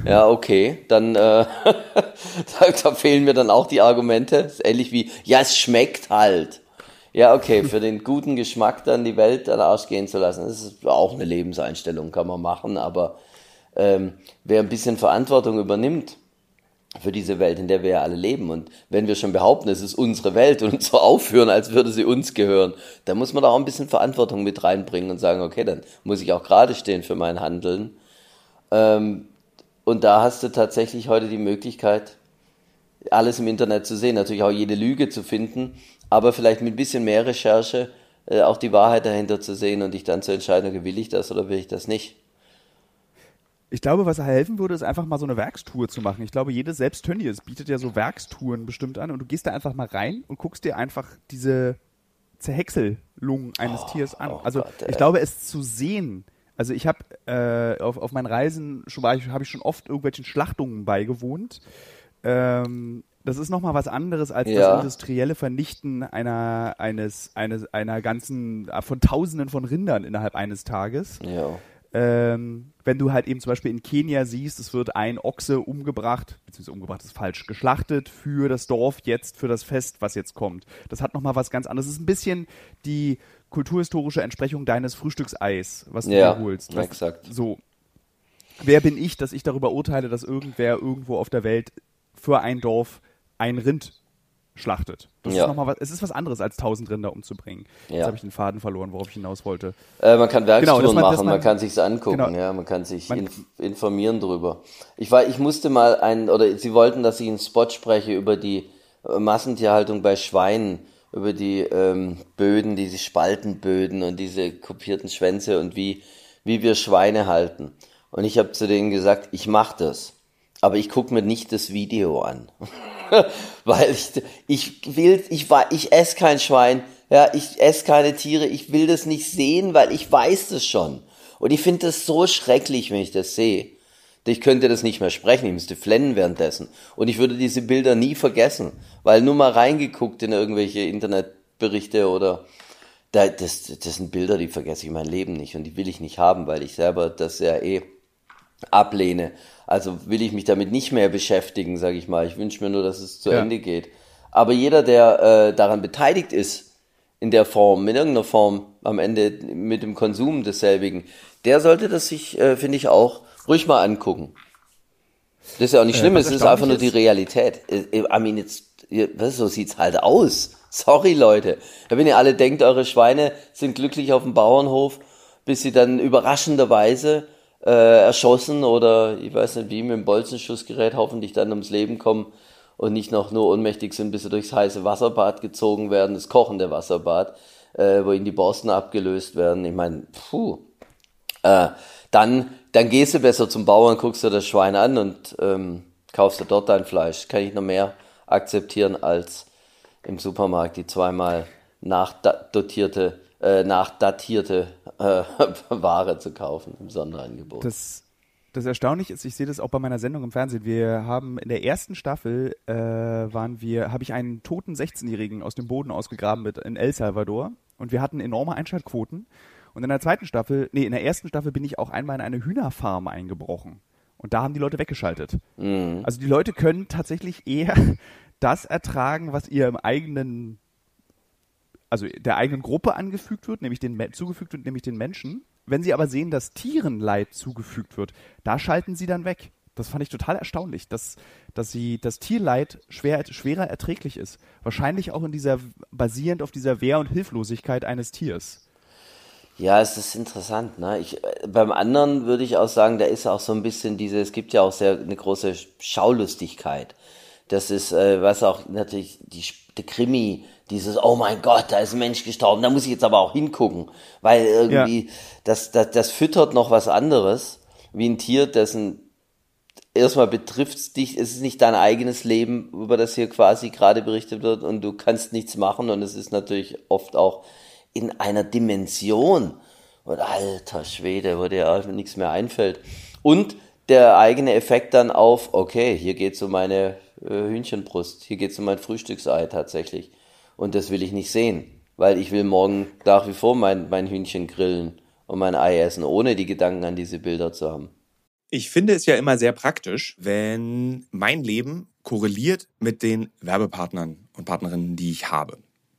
Ja, okay, dann äh, da, da fehlen mir dann auch die Argumente. Ist ähnlich wie, ja, es schmeckt halt. Ja, okay, für den guten Geschmack dann die Welt an den Arsch gehen zu lassen, das ist auch eine Lebenseinstellung, kann man machen, aber ähm, wer ein bisschen Verantwortung übernimmt für diese Welt, in der wir ja alle leben und wenn wir schon behaupten, es ist unsere Welt und so aufhören, als würde sie uns gehören, dann muss man da auch ein bisschen Verantwortung mit reinbringen und sagen, okay, dann muss ich auch gerade stehen für mein Handeln. Ähm, und da hast du tatsächlich heute die Möglichkeit, alles im Internet zu sehen, natürlich auch jede Lüge zu finden, aber vielleicht mit ein bisschen mehr Recherche äh, auch die Wahrheit dahinter zu sehen und dich dann zu entscheiden, okay, will ich das oder will ich das nicht. Ich glaube, was helfen würde, ist einfach mal so eine Werkstour zu machen. Ich glaube, jedes selbst Tönnies bietet ja so Werkstouren bestimmt an und du gehst da einfach mal rein und guckst dir einfach diese Zerhäckselung eines oh, Tiers an. Oh also Gott, ich glaube, es zu sehen. Also ich habe äh, auf, auf meinen Reisen schon war ich, habe ich schon oft irgendwelchen Schlachtungen beigewohnt. Ähm, das ist nochmal was anderes als ja. das industrielle Vernichten einer, eines, eines, einer ganzen, von Tausenden von Rindern innerhalb eines Tages. Ja. Ähm, wenn du halt eben zum Beispiel in Kenia siehst, es wird ein Ochse umgebracht, beziehungsweise umgebracht ist falsch, geschlachtet für das Dorf jetzt, für das Fest, was jetzt kommt. Das hat nochmal was ganz anderes. Es ist ein bisschen die kulturhistorische Entsprechung deines Frühstückseis, was du ja, dir holst. Was, exakt. So. Wer bin ich, dass ich darüber urteile, dass irgendwer irgendwo auf der Welt für ein Dorf ein Rind schlachtet. Das ja. ist noch mal was, es ist was anderes, als tausend Rinder umzubringen. Ja. Jetzt habe ich den Faden verloren, worauf ich hinaus wollte. Äh, man kann Werkstouren genau, man, machen, man, man, kann sich's angucken, genau. ja, man kann sich man, inf informieren drüber. Ich war, ich musste mal ein, oder sie wollten, dass ich einen Spot spreche über die äh, Massentierhaltung bei Schweinen, über die ähm, Böden, diese Spaltenböden und diese kopierten Schwänze und wie, wie wir Schweine halten. Und ich habe zu denen gesagt, ich mache das, aber ich gucke mir nicht das Video an. weil ich, ich will, ich, ich esse kein Schwein, ja, ich esse keine Tiere, ich will das nicht sehen, weil ich weiß das schon. Und ich finde das so schrecklich, wenn ich das sehe. Ich könnte das nicht mehr sprechen, ich müsste flennen währenddessen. Und ich würde diese Bilder nie vergessen, weil nur mal reingeguckt in irgendwelche Internetberichte oder das, das sind Bilder, die vergesse ich mein Leben nicht und die will ich nicht haben, weil ich selber das ja eh ablehne. Also will ich mich damit nicht mehr beschäftigen, sage ich mal. Ich wünsche mir nur, dass es zu ja. Ende geht. Aber jeder, der äh, daran beteiligt ist, in der Form, in irgendeiner Form, am Ende mit dem Konsum desselbigen, der sollte das sich, äh, finde ich, auch ruhig mal angucken. Das ist ja auch nicht schlimm, äh, es ist einfach nur die Realität. Äh, I mean, jetzt, was, so sieht's halt aus. Sorry, Leute. Wenn ihr alle denkt, eure Schweine sind glücklich auf dem Bauernhof, bis sie dann überraschenderweise äh, erschossen oder ich weiß nicht wie, mit dem Bolzenschussgerät hoffentlich dann ums Leben kommen und nicht noch nur ohnmächtig sind, bis sie durchs heiße Wasserbad gezogen werden, das kochende Wasserbad, äh, wo ihnen die Borsten abgelöst werden. Ich meine, puh. Äh, dann, dann gehst du besser zum Bauern, guckst dir das Schwein an und ähm, kaufst dir dort dein Fleisch. Kann ich noch mehr akzeptieren als im Supermarkt die zweimal nachdotierte äh, nachdatierte äh, Ware zu kaufen im Sonderangebot. Das, das Erstaunliche ist, ich sehe das auch bei meiner Sendung im Fernsehen. Wir haben in der ersten Staffel äh, waren wir, habe ich einen toten 16-Jährigen aus dem Boden ausgegraben mit in El Salvador und wir hatten enorme Einschaltquoten. Und in der zweiten Staffel, nee, in der ersten Staffel bin ich auch einmal in eine Hühnerfarm eingebrochen. Und da haben die Leute weggeschaltet. Mhm. Also die Leute können tatsächlich eher das ertragen, was ihr im eigenen also der eigenen Gruppe angefügt wird, nämlich den zugefügt wird, nämlich den Menschen. Wenn sie aber sehen, dass Tieren Leid zugefügt wird, da schalten sie dann weg. Das fand ich total erstaunlich, dass, dass sie das Tierleid schwer, schwerer erträglich ist. Wahrscheinlich auch in dieser, basierend auf dieser Wehr- und Hilflosigkeit eines Tiers. Ja, es ist interessant. Ne? Ich, beim anderen würde ich auch sagen, da ist auch so ein bisschen diese, es gibt ja auch sehr eine große Schaulustigkeit. Das ist, äh, was auch natürlich die, die Krimi, dieses, oh mein Gott, da ist ein Mensch gestorben, da muss ich jetzt aber auch hingucken, weil irgendwie, ja. das, das, das füttert noch was anderes, wie ein Tier, dessen erstmal betrifft es dich, es ist nicht dein eigenes Leben, über das hier quasi gerade berichtet wird und du kannst nichts machen und es ist natürlich oft auch in einer Dimension und alter Schwede, wo dir auch nichts mehr einfällt. Und der eigene Effekt dann auf, okay, hier geht's um meine Hühnchenbrust, hier geht's um mein Frühstücksei tatsächlich. Und das will ich nicht sehen, weil ich will morgen nach wie vor mein, mein Hühnchen grillen und mein Ei essen, ohne die Gedanken an diese Bilder zu haben. Ich finde es ja immer sehr praktisch, wenn mein Leben korreliert mit den Werbepartnern und Partnerinnen, die ich habe.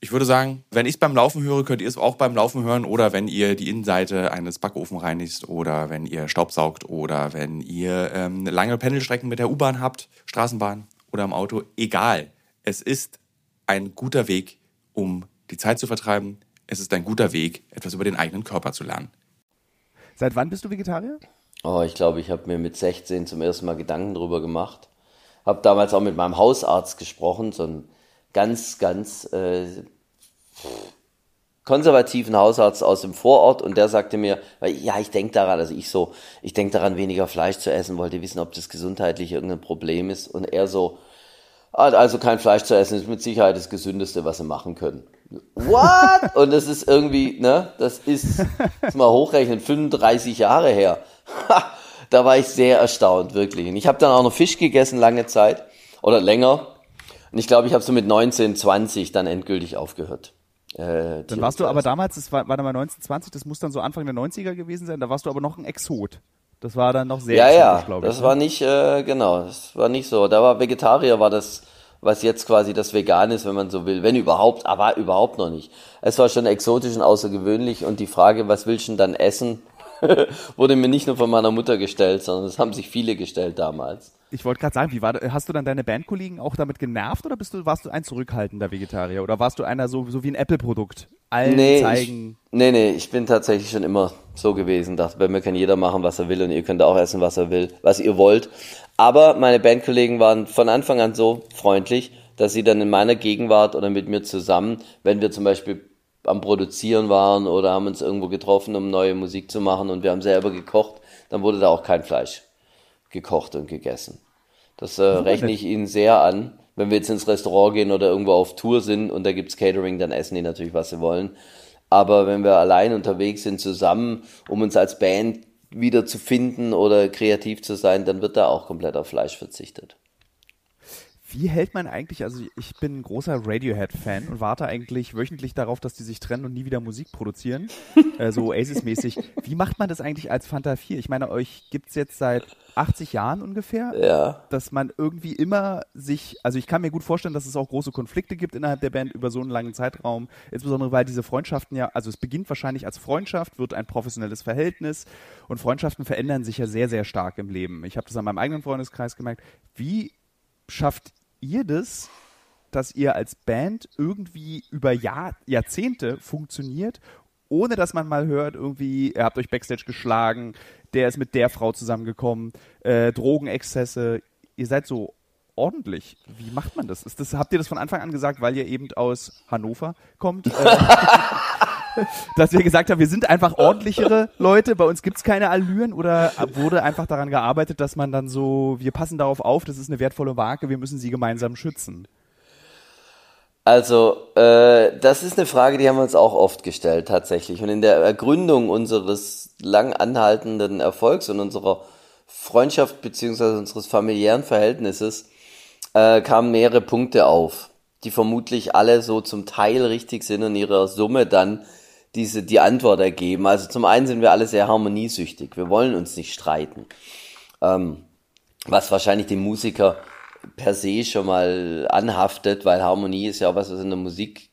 ich würde sagen, wenn ich es beim Laufen höre, könnt ihr es auch beim Laufen hören oder wenn ihr die Innenseite eines Backofen reinigt oder wenn ihr Staubsaugt oder wenn ihr ähm, lange Pendelstrecken mit der U-Bahn habt, Straßenbahn oder im Auto. Egal. Es ist ein guter Weg, um die Zeit zu vertreiben. Es ist ein guter Weg, etwas über den eigenen Körper zu lernen. Seit wann bist du Vegetarier? Oh, ich glaube, ich habe mir mit 16 zum ersten Mal Gedanken darüber gemacht. Habe damals auch mit meinem Hausarzt gesprochen, so ein ganz, ganz äh, konservativen Hausarzt aus dem Vorort und der sagte mir, ja, ich denke daran, also ich so, ich denke daran, weniger Fleisch zu essen, wollte wissen, ob das gesundheitlich irgendein Problem ist und er so, ah, also kein Fleisch zu essen ist mit Sicherheit das Gesündeste, was sie machen können. What? Und das ist irgendwie, ne, das ist, das mal hochrechnen, 35 Jahre her. da war ich sehr erstaunt, wirklich. Und ich habe dann auch noch Fisch gegessen lange Zeit oder länger und ich glaube, ich habe so mit 19, 20 dann endgültig aufgehört. Äh, dann warst du aber damals, das war, war dann mal 1920, das muss dann so Anfang der 90er gewesen sein, da warst du aber noch ein Exot. Das war dann noch sehr Ja, ja, glaube ich. Das ne? war nicht, äh, genau, das war nicht so. Da war Vegetarier, war das, was jetzt quasi das Vegan ist, wenn man so will. Wenn überhaupt, aber überhaupt noch nicht. Es war schon exotisch und außergewöhnlich und die Frage, was willst du denn dann essen, wurde mir nicht nur von meiner Mutter gestellt, sondern es haben sich viele gestellt damals. Ich wollte gerade sagen, wie war, hast du dann deine Bandkollegen auch damit genervt oder bist du, warst du ein zurückhaltender Vegetarier oder warst du einer so, so wie ein Apple-Produkt? Allen nee, zeigen. Ich, nee, nee, ich bin tatsächlich schon immer so gewesen. Dachte, bei mir kann jeder machen, was er will und ihr könnt auch essen, was er will, was ihr wollt. Aber meine Bandkollegen waren von Anfang an so freundlich, dass sie dann in meiner Gegenwart oder mit mir zusammen, wenn wir zum Beispiel am Produzieren waren oder haben uns irgendwo getroffen, um neue Musik zu machen und wir haben selber gekocht, dann wurde da auch kein Fleisch gekocht und gegessen. Das äh, rechne ich Ihnen sehr an. Wenn wir jetzt ins Restaurant gehen oder irgendwo auf Tour sind und da gibt's Catering, dann essen die natürlich, was sie wollen. Aber wenn wir allein unterwegs sind, zusammen, um uns als Band wieder zu finden oder kreativ zu sein, dann wird da auch komplett auf Fleisch verzichtet. Wie hält man eigentlich, also ich bin ein großer Radiohead-Fan und warte eigentlich wöchentlich darauf, dass die sich trennen und nie wieder Musik produzieren, äh, so Oasis-mäßig. Wie macht man das eigentlich als Fanta 4? Ich meine, euch gibt's jetzt seit 80 Jahren ungefähr, Ja. dass man irgendwie immer sich, also ich kann mir gut vorstellen, dass es auch große Konflikte gibt innerhalb der Band über so einen langen Zeitraum, insbesondere weil diese Freundschaften ja, also es beginnt wahrscheinlich als Freundschaft, wird ein professionelles Verhältnis und Freundschaften verändern sich ja sehr, sehr stark im Leben. Ich habe das an meinem eigenen Freundeskreis gemerkt. Wie schafft ihr das, dass ihr als Band irgendwie über Jahr, Jahrzehnte funktioniert, ohne dass man mal hört, irgendwie, ihr habt euch Backstage geschlagen, der ist mit der Frau zusammengekommen, äh, Drogenexzesse, ihr seid so ordentlich. Wie macht man das? Ist das? Habt ihr das von Anfang an gesagt, weil ihr eben aus Hannover kommt? Äh, dass wir gesagt haben, wir sind einfach ordentlichere Leute, bei uns gibt's keine Allüren oder wurde einfach daran gearbeitet, dass man dann so, wir passen darauf auf, das ist eine wertvolle Marke, wir müssen sie gemeinsam schützen. Also, äh, das ist eine Frage, die haben wir uns auch oft gestellt tatsächlich. Und in der Ergründung unseres lang anhaltenden Erfolgs und unserer Freundschaft beziehungsweise unseres familiären Verhältnisses äh, kamen mehrere Punkte auf, die vermutlich alle so zum Teil richtig sind und ihrer Summe dann diese die Antwort ergeben. Also zum einen sind wir alle sehr harmoniesüchtig. Wir wollen uns nicht streiten. Ähm, was wahrscheinlich dem Musiker per se schon mal anhaftet, weil Harmonie ist ja auch was, was in der Musik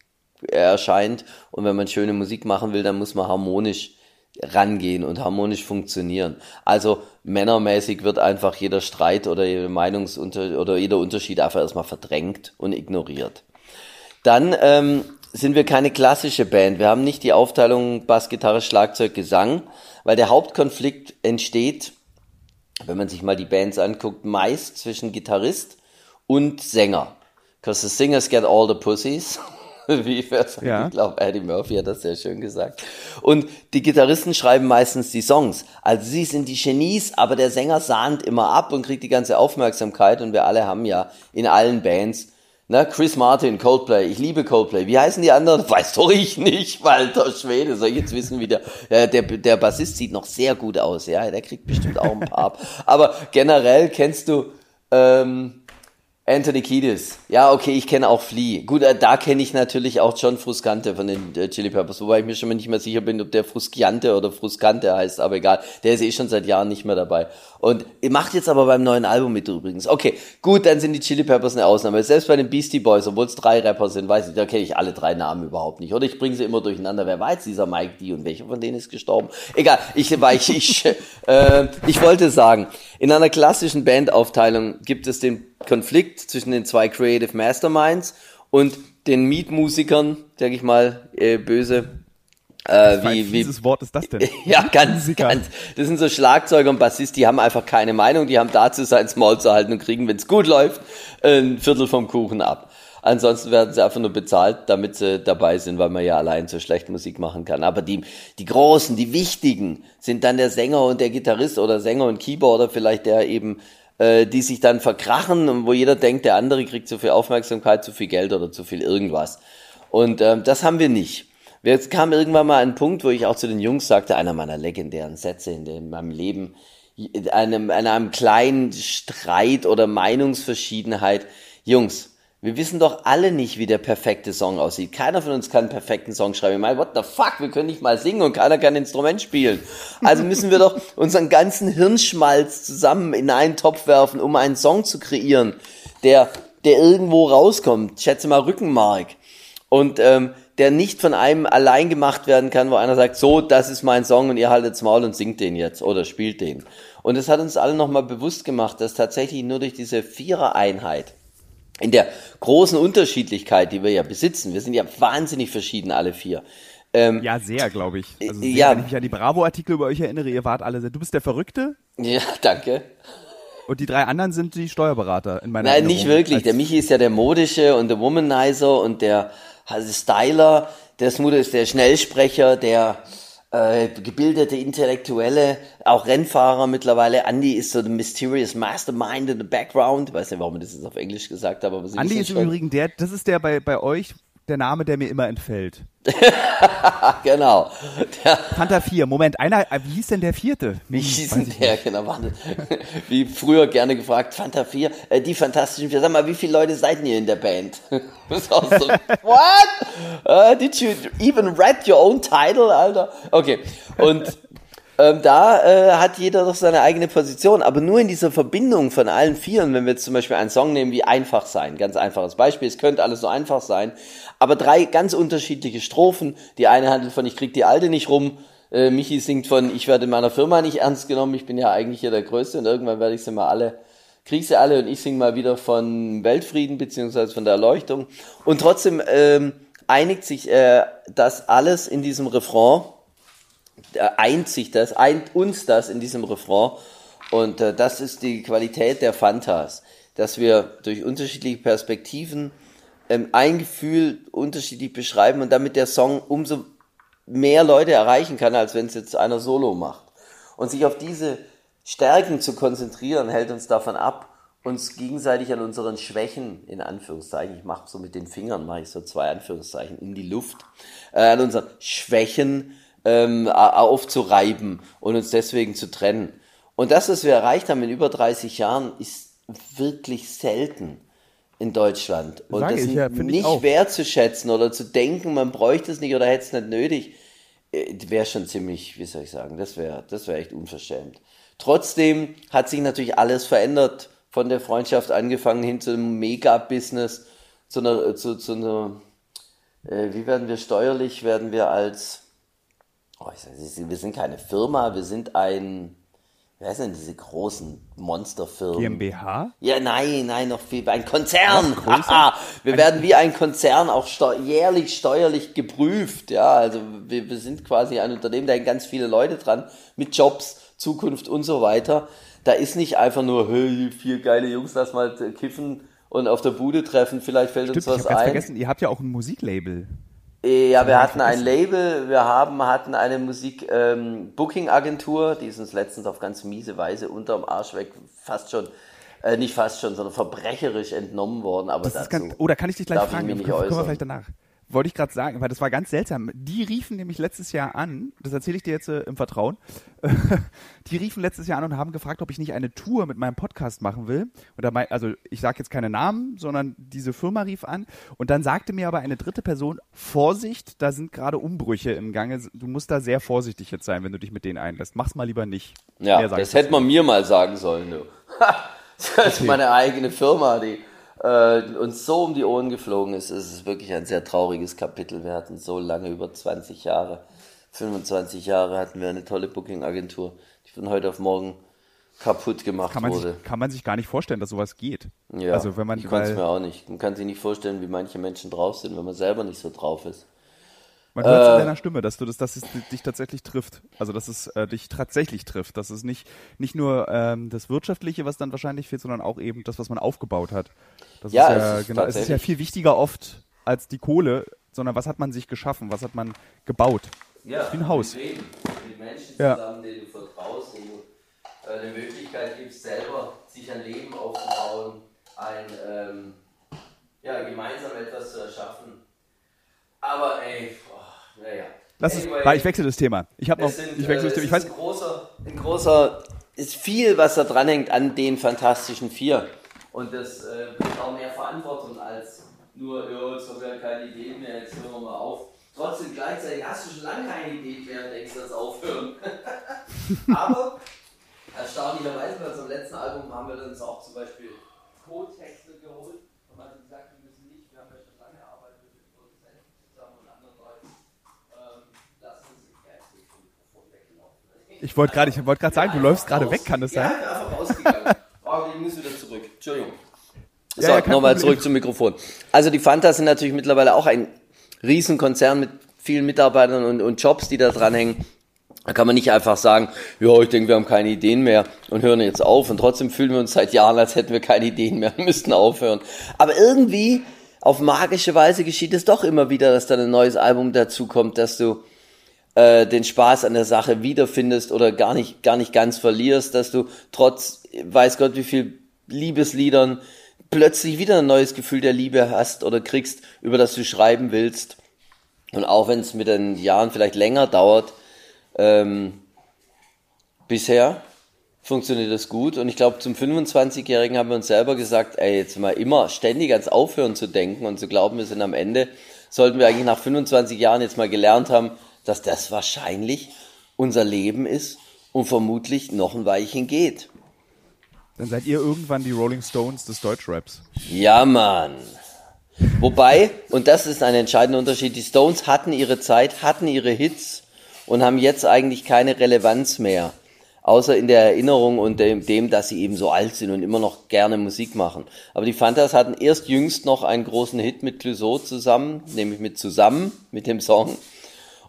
erscheint. Und wenn man schöne Musik machen will, dann muss man harmonisch rangehen und harmonisch funktionieren. Also männermäßig wird einfach jeder Streit oder jede Meinungsunter oder jeder Unterschied einfach erstmal verdrängt und ignoriert. Dann ähm, sind wir keine klassische Band. Wir haben nicht die Aufteilung Bass, Gitarre, Schlagzeug, Gesang, weil der Hauptkonflikt entsteht, wenn man sich mal die Bands anguckt, meist zwischen Gitarrist und Sänger. Because the singers get all the pussies. Wie ich Ja. glaube, Eddie Murphy hat das sehr schön gesagt. Und die Gitarristen schreiben meistens die Songs. Also sie sind die Genies, aber der Sänger sahnt immer ab und kriegt die ganze Aufmerksamkeit. Und wir alle haben ja in allen Bands na, Chris Martin, Coldplay, ich liebe Coldplay. Wie heißen die anderen? Weiß doch ich nicht, Walter Schwede. Soll ich jetzt wissen, wie der, äh, der, der Bassist sieht noch sehr gut aus, ja. Der kriegt bestimmt auch ein paar ab. Aber generell kennst du, ähm, Anthony Kiedis. Ja, okay, ich kenne auch Flea. Gut, äh, da kenne ich natürlich auch John Frusciante von den äh, Chili Peppers, wobei ich mir schon mal nicht mehr sicher bin, ob der Frusciante oder Fruscante heißt, aber egal. Der ist eh schon seit Jahren nicht mehr dabei. Und ihr macht jetzt aber beim neuen Album mit übrigens. Okay, gut, dann sind die Chili Peppers eine Ausnahme. Selbst bei den Beastie Boys, obwohl es drei Rapper sind, weiß ich, da kenne ich alle drei Namen überhaupt nicht. Oder ich bringe sie immer durcheinander. Wer jetzt dieser Mike D und welcher von denen ist gestorben? Egal, ich, weil ich, ich, äh, ich wollte sagen, in einer klassischen Bandaufteilung gibt es den Konflikt zwischen den zwei Creative Masterminds und den Mietmusikern, sag ich mal, äh, böse. Äh, Wie, wie, Wort ist das denn? ja, ganz, ganz. Das sind so Schlagzeuger und Bassist, die haben einfach keine Meinung, die haben dazu sein Maul zu halten und kriegen, wenn es gut läuft, ein Viertel vom Kuchen ab. Ansonsten werden sie einfach nur bezahlt, damit sie dabei sind, weil man ja allein so schlecht Musik machen kann. Aber die, die großen, die wichtigen sind dann der Sänger und der Gitarrist oder Sänger und Keyboarder vielleicht, der eben, äh, die sich dann verkrachen und wo jeder denkt, der andere kriegt zu viel Aufmerksamkeit, zu viel Geld oder zu viel irgendwas. Und ähm, das haben wir nicht. Jetzt kam irgendwann mal ein Punkt, wo ich auch zu den Jungs sagte, einer meiner legendären Sätze in, meinem Leben, in einem, in einem kleinen Streit oder Meinungsverschiedenheit. Jungs, wir wissen doch alle nicht, wie der perfekte Song aussieht. Keiner von uns kann einen perfekten Song schreiben. Ich meine, what the fuck, wir können nicht mal singen und keiner kann ein Instrument spielen. Also müssen wir doch unseren ganzen Hirnschmalz zusammen in einen Topf werfen, um einen Song zu kreieren, der, der irgendwo rauskommt. Ich schätze mal Rückenmark. Und ähm, der nicht von einem allein gemacht werden kann, wo einer sagt, so, das ist mein Song und ihr haltet's Maul und singt den jetzt oder spielt den. Und es hat uns alle nochmal bewusst gemacht, dass tatsächlich nur durch diese Vierer-Einheit, in der großen Unterschiedlichkeit, die wir ja besitzen, wir sind ja wahnsinnig verschieden, alle vier. Ähm, Ja, sehr, glaube ich. Also sehr, Ja. Wenn ich mich an die Bravo-Artikel über euch erinnere, ihr wart alle sehr. Du bist der Verrückte ja, danke. und die drei anderen sind die Steuerberater in meiner Nein, Erinnerung. nicht wirklich. Der Michi ist ja der Modische und der Womanizer und der also Styler. Der Smudo ist der Schnellsprecher, der äh, gebildete Intellektuelle, auch Rennfahrer mittlerweile. Andy ist so the mysterious mastermind in the background. Ich weiß nicht, warum ich das jetzt auf Englisch gesagt habe, aber wissen ist im. Übrigen der, das ist der bei, bei euch, der Name, der mir immer entfällt. genau. Der Fanta 4. Moment, einer, äh, wie hieß denn der vierte? Wie hieß denn der, nicht. genau, warte. Wie früher gerne gefragt, Fanta 4, äh, die Fantastischen Vier. Sag mal, wie viele Leute seid ihr in der Band? das ist auch so, what? Uh, did you even read your own title, Alter? Okay. Und ähm, da äh, hat jeder doch seine eigene Position, aber nur in dieser Verbindung von allen Vieren, wenn wir jetzt zum Beispiel einen Song nehmen wie Einfach sein, ganz einfaches Beispiel, es könnte alles so einfach sein, aber drei ganz unterschiedliche Strophen, die eine handelt von Ich krieg die Alte nicht rum, äh, Michi singt von Ich werde in meiner Firma nicht ernst genommen, ich bin ja eigentlich hier der Größte und irgendwann werde ich sie mal alle, krieg sie alle und ich singe mal wieder von Weltfrieden beziehungsweise von der Erleuchtung. Und trotzdem ähm, einigt sich äh, das alles in diesem Refrain eint sich das, eint uns das in diesem Refrain. Und äh, das ist die Qualität der Fantas, dass wir durch unterschiedliche Perspektiven ähm, ein Gefühl unterschiedlich beschreiben und damit der Song umso mehr Leute erreichen kann, als wenn es jetzt einer solo macht. Und sich auf diese Stärken zu konzentrieren, hält uns davon ab, uns gegenseitig an unseren Schwächen, in Anführungszeichen, ich mache so mit den Fingern, mache ich so zwei Anführungszeichen in die Luft, äh, an unseren Schwächen ähm, aufzureiben und uns deswegen zu trennen. Und das, was wir erreicht haben in über 30 Jahren, ist wirklich selten in Deutschland. Und Sag das ich, ja, nicht wertzuschätzen oder zu denken, man bräuchte es nicht oder hätte es nicht nötig, äh, wäre schon ziemlich, wie soll ich sagen, das wäre das wäre echt unverschämt. Trotzdem hat sich natürlich alles verändert, von der Freundschaft angefangen hin zu einem Mega-Business, zu einer, zu, zu einer, äh, wie werden wir steuerlich, werden wir als oh, sag, wir sind keine Firma, wir sind ein, wer sind denn diese großen Monsterfirmen? GmbH? Ja, nein, nein, noch viel, ein Konzern. Aha, wir ein werden wie ein Konzern auch steu jährlich steuerlich geprüft, ja, also wir, wir sind quasi ein Unternehmen, da hängen ganz viele Leute dran, mit Jobs, Zukunft und so weiter. Da ist nicht einfach nur, hey, vier geile Jungs, lass mal kiffen und auf der Bude treffen, vielleicht fällt Stimmt, uns was ich ein. vergessen, ihr habt ja auch ein Musiklabel. Ja, wir hatten ein Label, wir haben, hatten eine Musik-Booking-Agentur, ähm, die ist uns letztens auf ganz miese Weise unterm Arsch weg, fast schon, äh, nicht fast schon, sondern verbrecherisch entnommen worden. Aber das dazu ganz, oder kann ich dich gleich fragen? Kommen wir vielleicht danach. Wollte ich gerade sagen, weil das war ganz seltsam. Die riefen nämlich letztes Jahr an, das erzähle ich dir jetzt äh, im Vertrauen, die riefen letztes Jahr an und haben gefragt, ob ich nicht eine Tour mit meinem Podcast machen will. Und mein, also ich sage jetzt keine Namen, sondern diese Firma rief an und dann sagte mir aber eine dritte Person, Vorsicht, da sind gerade Umbrüche im Gange, du musst da sehr vorsichtig jetzt sein, wenn du dich mit denen einlässt. Mach's mal lieber nicht. Ja, das hätte man mir mal sagen sollen, du. das ist meine eigene Firma, die äh, uns so um die Ohren geflogen ist. Es ist wirklich ein sehr trauriges Kapitel. Wir hatten so lange, über 20 Jahre, 25 Jahre hatten wir eine tolle Booking-Agentur, die von heute auf morgen kaputt gemacht kann wurde. Sich, kann man sich gar nicht vorstellen, dass sowas geht. Ja, also wenn man, ich kann es mir auch nicht. Man kann sich nicht vorstellen, wie manche Menschen drauf sind, wenn man selber nicht so drauf ist. Man hört es äh, in deiner Stimme, dass du das, dass es dich tatsächlich trifft. Also dass es äh, dich tatsächlich trifft. Dass es nicht, nicht nur ähm, das Wirtschaftliche, was dann wahrscheinlich fehlt, sondern auch eben das, was man aufgebaut hat. Das ja, ist ja, es ist genau, es ist ja viel wichtiger oft als die Kohle, sondern was hat man sich geschaffen, was hat man gebaut. Ja, wie ein Haus. Mit, mit Menschen ja. zusammen, denen du vertraust, denen du äh, eine Möglichkeit gibst, selber sich ein Leben aufzubauen, ein ähm, ja, gemeinsam etwas zu erschaffen. Lass anyway, es, ich wechsle das Thema. Ich habe noch, sind, ich wechsle das äh, Thema. Ich weiß, ein großer, ein großer, ist viel, was da dranhängt an den Fantastischen Vier. Und das äh, auch mehr Verantwortung als nur, ja, jetzt haben wir keine Ideen mehr, jetzt hören wir mal auf. Trotzdem gleichzeitig hast du schon lange keine Idee mehr und denkst, das aufhören. Aber erstaunlicherweise bei unserem letzten Album haben wir uns auch zum Beispiel Co-Texte geholt und man hat gesagt, wir müssen nicht, wir haben ja schon lange gearbeitet mit den Produzenten zusammen und anderen Leuten. Ähm, lassen uns im Mikrofon weglaufen. Ich wollte gerade wollt sagen, du läufst gerade weg, kann das sein? Ja, einfach rausgegangen. Oh, die müssen wieder zurück. Entschuldigung. So, ja, ja, nochmal zurück zum Mikrofon. Also die Fanta sind natürlich mittlerweile auch ein Riesenkonzern mit vielen Mitarbeitern und, und Jobs, die da dranhängen. Da kann man nicht einfach sagen, ja, ich denke, wir haben keine Ideen mehr und hören jetzt auf. Und trotzdem fühlen wir uns seit Jahren, als hätten wir keine Ideen mehr und müssten aufhören. Aber irgendwie, auf magische Weise geschieht es doch immer wieder, dass dann ein neues Album dazukommt, dass du äh, den Spaß an der Sache wiederfindest oder gar nicht, gar nicht ganz verlierst, dass du trotz, weiß Gott, wie viel Liebesliedern plötzlich wieder ein neues Gefühl der Liebe hast oder kriegst, über das du schreiben willst. Und auch wenn es mit den Jahren vielleicht länger dauert, ähm, bisher funktioniert das gut. Und ich glaube, zum 25-Jährigen haben wir uns selber gesagt, ey, jetzt mal immer ständig ans Aufhören zu denken und zu glauben, wir sind am Ende, sollten wir eigentlich nach 25 Jahren jetzt mal gelernt haben, dass das wahrscheinlich unser Leben ist und vermutlich noch ein Weilchen geht. Dann seid ihr irgendwann die Rolling Stones des Deutschraps. Ja, Mann. Wobei, und das ist ein entscheidender Unterschied, die Stones hatten ihre Zeit, hatten ihre Hits und haben jetzt eigentlich keine Relevanz mehr. Außer in der Erinnerung und dem, dem, dass sie eben so alt sind und immer noch gerne Musik machen. Aber die Fantas hatten erst jüngst noch einen großen Hit mit Clouseau zusammen, nämlich mit Zusammen, mit dem Song.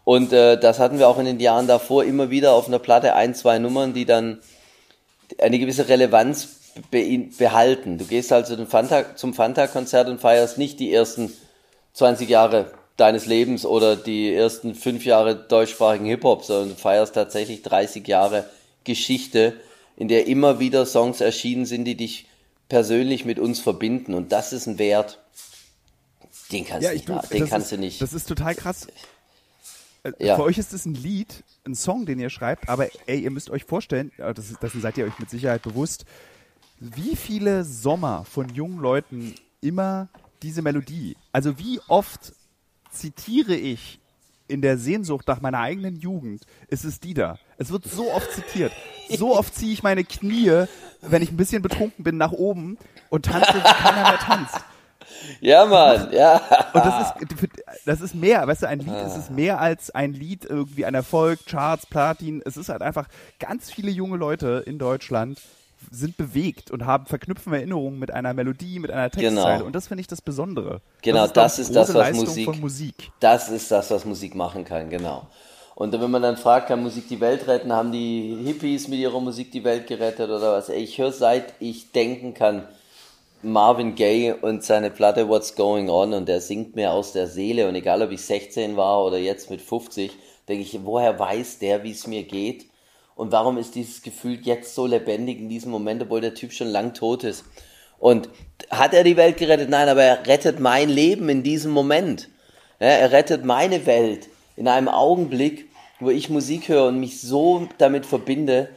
Und äh, das hatten wir auch in den Jahren davor immer wieder auf einer Platte ein, zwei Nummern, die dann eine gewisse Relevanz be behalten. Du gehst also Fanta, zum Fanta-Konzert und feierst nicht die ersten 20 Jahre deines Lebens oder die ersten fünf Jahre deutschsprachigen Hip-Hop, sondern du feierst tatsächlich 30 Jahre Geschichte, in der immer wieder Songs erschienen sind, die dich persönlich mit uns verbinden. Und das ist ein Wert, den kannst, ja, nicht, du, den kannst ist, du nicht. Das ist total krass. Äh, ja. Für euch ist es ein Lied, ein Song, den ihr schreibt, aber ey, ihr müsst euch vorstellen, das, das seid ihr euch mit Sicherheit bewusst, wie viele Sommer von jungen Leuten immer diese Melodie, also wie oft zitiere ich in der Sehnsucht nach meiner eigenen Jugend, ist es die da. Es wird so oft zitiert. So oft ziehe ich meine Knie, wenn ich ein bisschen betrunken bin, nach oben und tanze, wie keiner mehr tanzt. Ja, Mann, ja. Und das ist, das ist mehr, weißt du, ein Lied ah. ist es mehr als ein Lied, irgendwie ein Erfolg, Charts, Platin. Es ist halt einfach ganz viele junge Leute in Deutschland sind bewegt und haben verknüpfen Erinnerungen mit einer Melodie, mit einer Textzeile. Genau. Und das finde ich das Besondere. Genau, das ist, das, ist das, was Musik, Musik. Das ist das, was Musik machen kann, genau. Und wenn man dann fragt, kann Musik die Welt retten, haben die Hippies mit ihrer Musik die Welt gerettet oder was? Ich höre seit ich denken kann Marvin Gaye und seine Platte What's Going On und der singt mir aus der Seele und egal ob ich 16 war oder jetzt mit 50, denke ich, woher weiß der, wie es mir geht? Und warum ist dieses Gefühl jetzt so lebendig in diesem Moment, obwohl der Typ schon lang tot ist? Und hat er die Welt gerettet? Nein, aber er rettet mein Leben in diesem Moment. Er rettet meine Welt in einem Augenblick, wo ich Musik höre und mich so damit verbinde,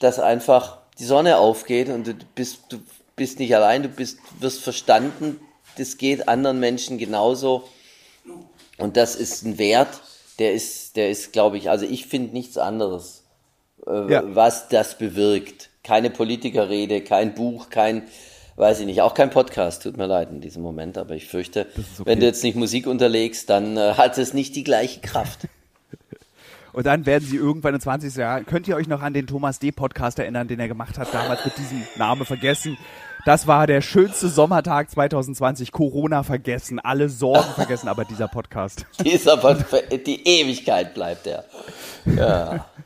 dass einfach die Sonne aufgeht und du bist, du bist nicht allein, du bist, wirst verstanden, das geht anderen Menschen genauso. Und das ist ein Wert, der ist, der ist, glaube ich, also ich finde nichts anderes äh, ja. was das bewirkt. Keine Politikerrede, kein Buch, kein, weiß ich nicht, auch kein Podcast, tut mir leid in diesem Moment, aber ich fürchte, okay. wenn du jetzt nicht Musik unterlegst, dann äh, hat es nicht die gleiche Kraft. Und dann werden sie irgendwann in 20 Jahren, könnt ihr euch noch an den Thomas D. Podcast erinnern, den er gemacht hat, damals mit diesem Namen vergessen. Das war der schönste Sommertag 2020. Corona vergessen, alle Sorgen vergessen, aber dieser Podcast. dieser Podcast, die Ewigkeit bleibt er. Ja.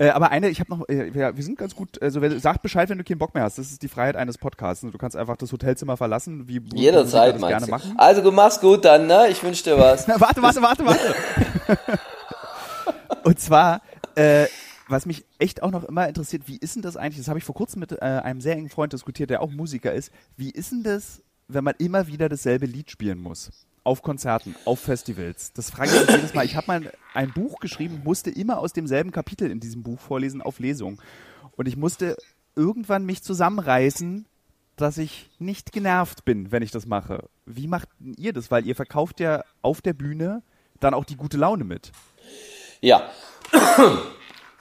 Äh, aber eine, ich habe noch, äh, wir sind ganz gut, also sag Bescheid, wenn du keinen Bock mehr hast. Das ist die Freiheit eines Podcasts. Du kannst einfach das Hotelzimmer verlassen, wie Jederzeit, das gerne machen. Also du machst gut dann, ne? Ich wünsche dir was. Na, warte, warte, warte, warte. Und zwar, äh, was mich echt auch noch immer interessiert, wie ist denn das eigentlich, das habe ich vor kurzem mit äh, einem sehr engen Freund diskutiert, der auch Musiker ist, wie ist denn das, wenn man immer wieder dasselbe Lied spielen muss? auf Konzerten, auf Festivals. Das frage ich mich jedes Mal. Ich habe mal ein Buch geschrieben, musste immer aus demselben Kapitel in diesem Buch vorlesen auf Lesung. Und ich musste irgendwann mich zusammenreißen, dass ich nicht genervt bin, wenn ich das mache. Wie macht ihr das? Weil ihr verkauft ja auf der Bühne dann auch die gute Laune mit. Ja,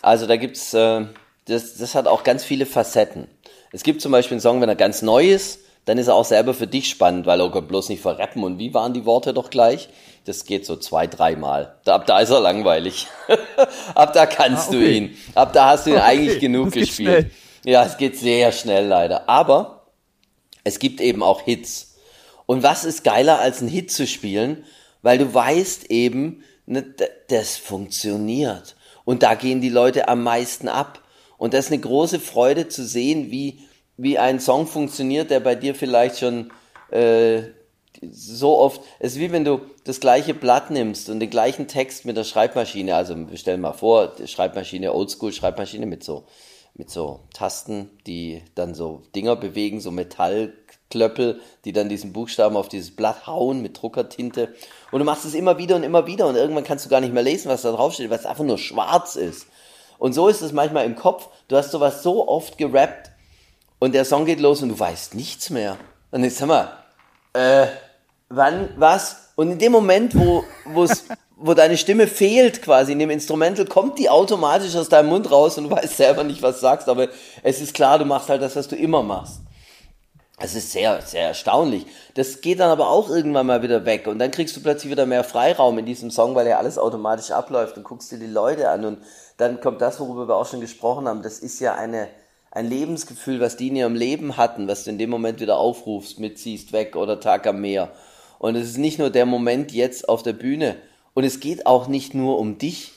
also da gibt's, äh, das, das hat auch ganz viele Facetten. Es gibt zum Beispiel einen Song, wenn er ganz neu ist, dann ist er auch selber für dich spannend, weil er bloß nicht verrappen. Und wie waren die Worte doch gleich? Das geht so zwei, dreimal. Ab da ist er langweilig. Ab da kannst ah, okay. du ihn. Ab da hast du ihn okay, eigentlich genug gespielt. Ja, es geht sehr schnell leider. Aber es gibt eben auch Hits. Und was ist geiler als ein Hit zu spielen? Weil du weißt eben, ne, das funktioniert. Und da gehen die Leute am meisten ab. Und das ist eine große Freude zu sehen, wie wie ein Song funktioniert, der bei dir vielleicht schon äh, so oft, es ist wie wenn du das gleiche Blatt nimmst und den gleichen Text mit der Schreibmaschine, also wir stellen mal vor, Schreibmaschine, Oldschool Schreibmaschine mit so mit so Tasten, die dann so Dinger bewegen, so Metallklöppel, die dann diesen Buchstaben auf dieses Blatt hauen mit Druckertinte. Und du machst es immer wieder und immer wieder und irgendwann kannst du gar nicht mehr lesen, was da drauf steht, weil es einfach nur schwarz ist. Und so ist es manchmal im Kopf. Du hast sowas so oft gerappt und der Song geht los und du weißt nichts mehr. Und jetzt sag mal, äh, wann, was? Und in dem Moment, wo, wo's, wo deine Stimme fehlt quasi in dem Instrumental, kommt die automatisch aus deinem Mund raus und du weißt selber nicht, was du sagst, aber es ist klar, du machst halt das, was du immer machst. Es ist sehr, sehr erstaunlich. Das geht dann aber auch irgendwann mal wieder weg und dann kriegst du plötzlich wieder mehr Freiraum in diesem Song, weil ja alles automatisch abläuft und guckst dir die Leute an und dann kommt das, worüber wir auch schon gesprochen haben. Das ist ja eine, ein Lebensgefühl, was die in ihrem Leben hatten, was du in dem Moment wieder aufrufst, mitziehst weg oder Tag am Meer. Und es ist nicht nur der Moment jetzt auf der Bühne. Und es geht auch nicht nur um dich.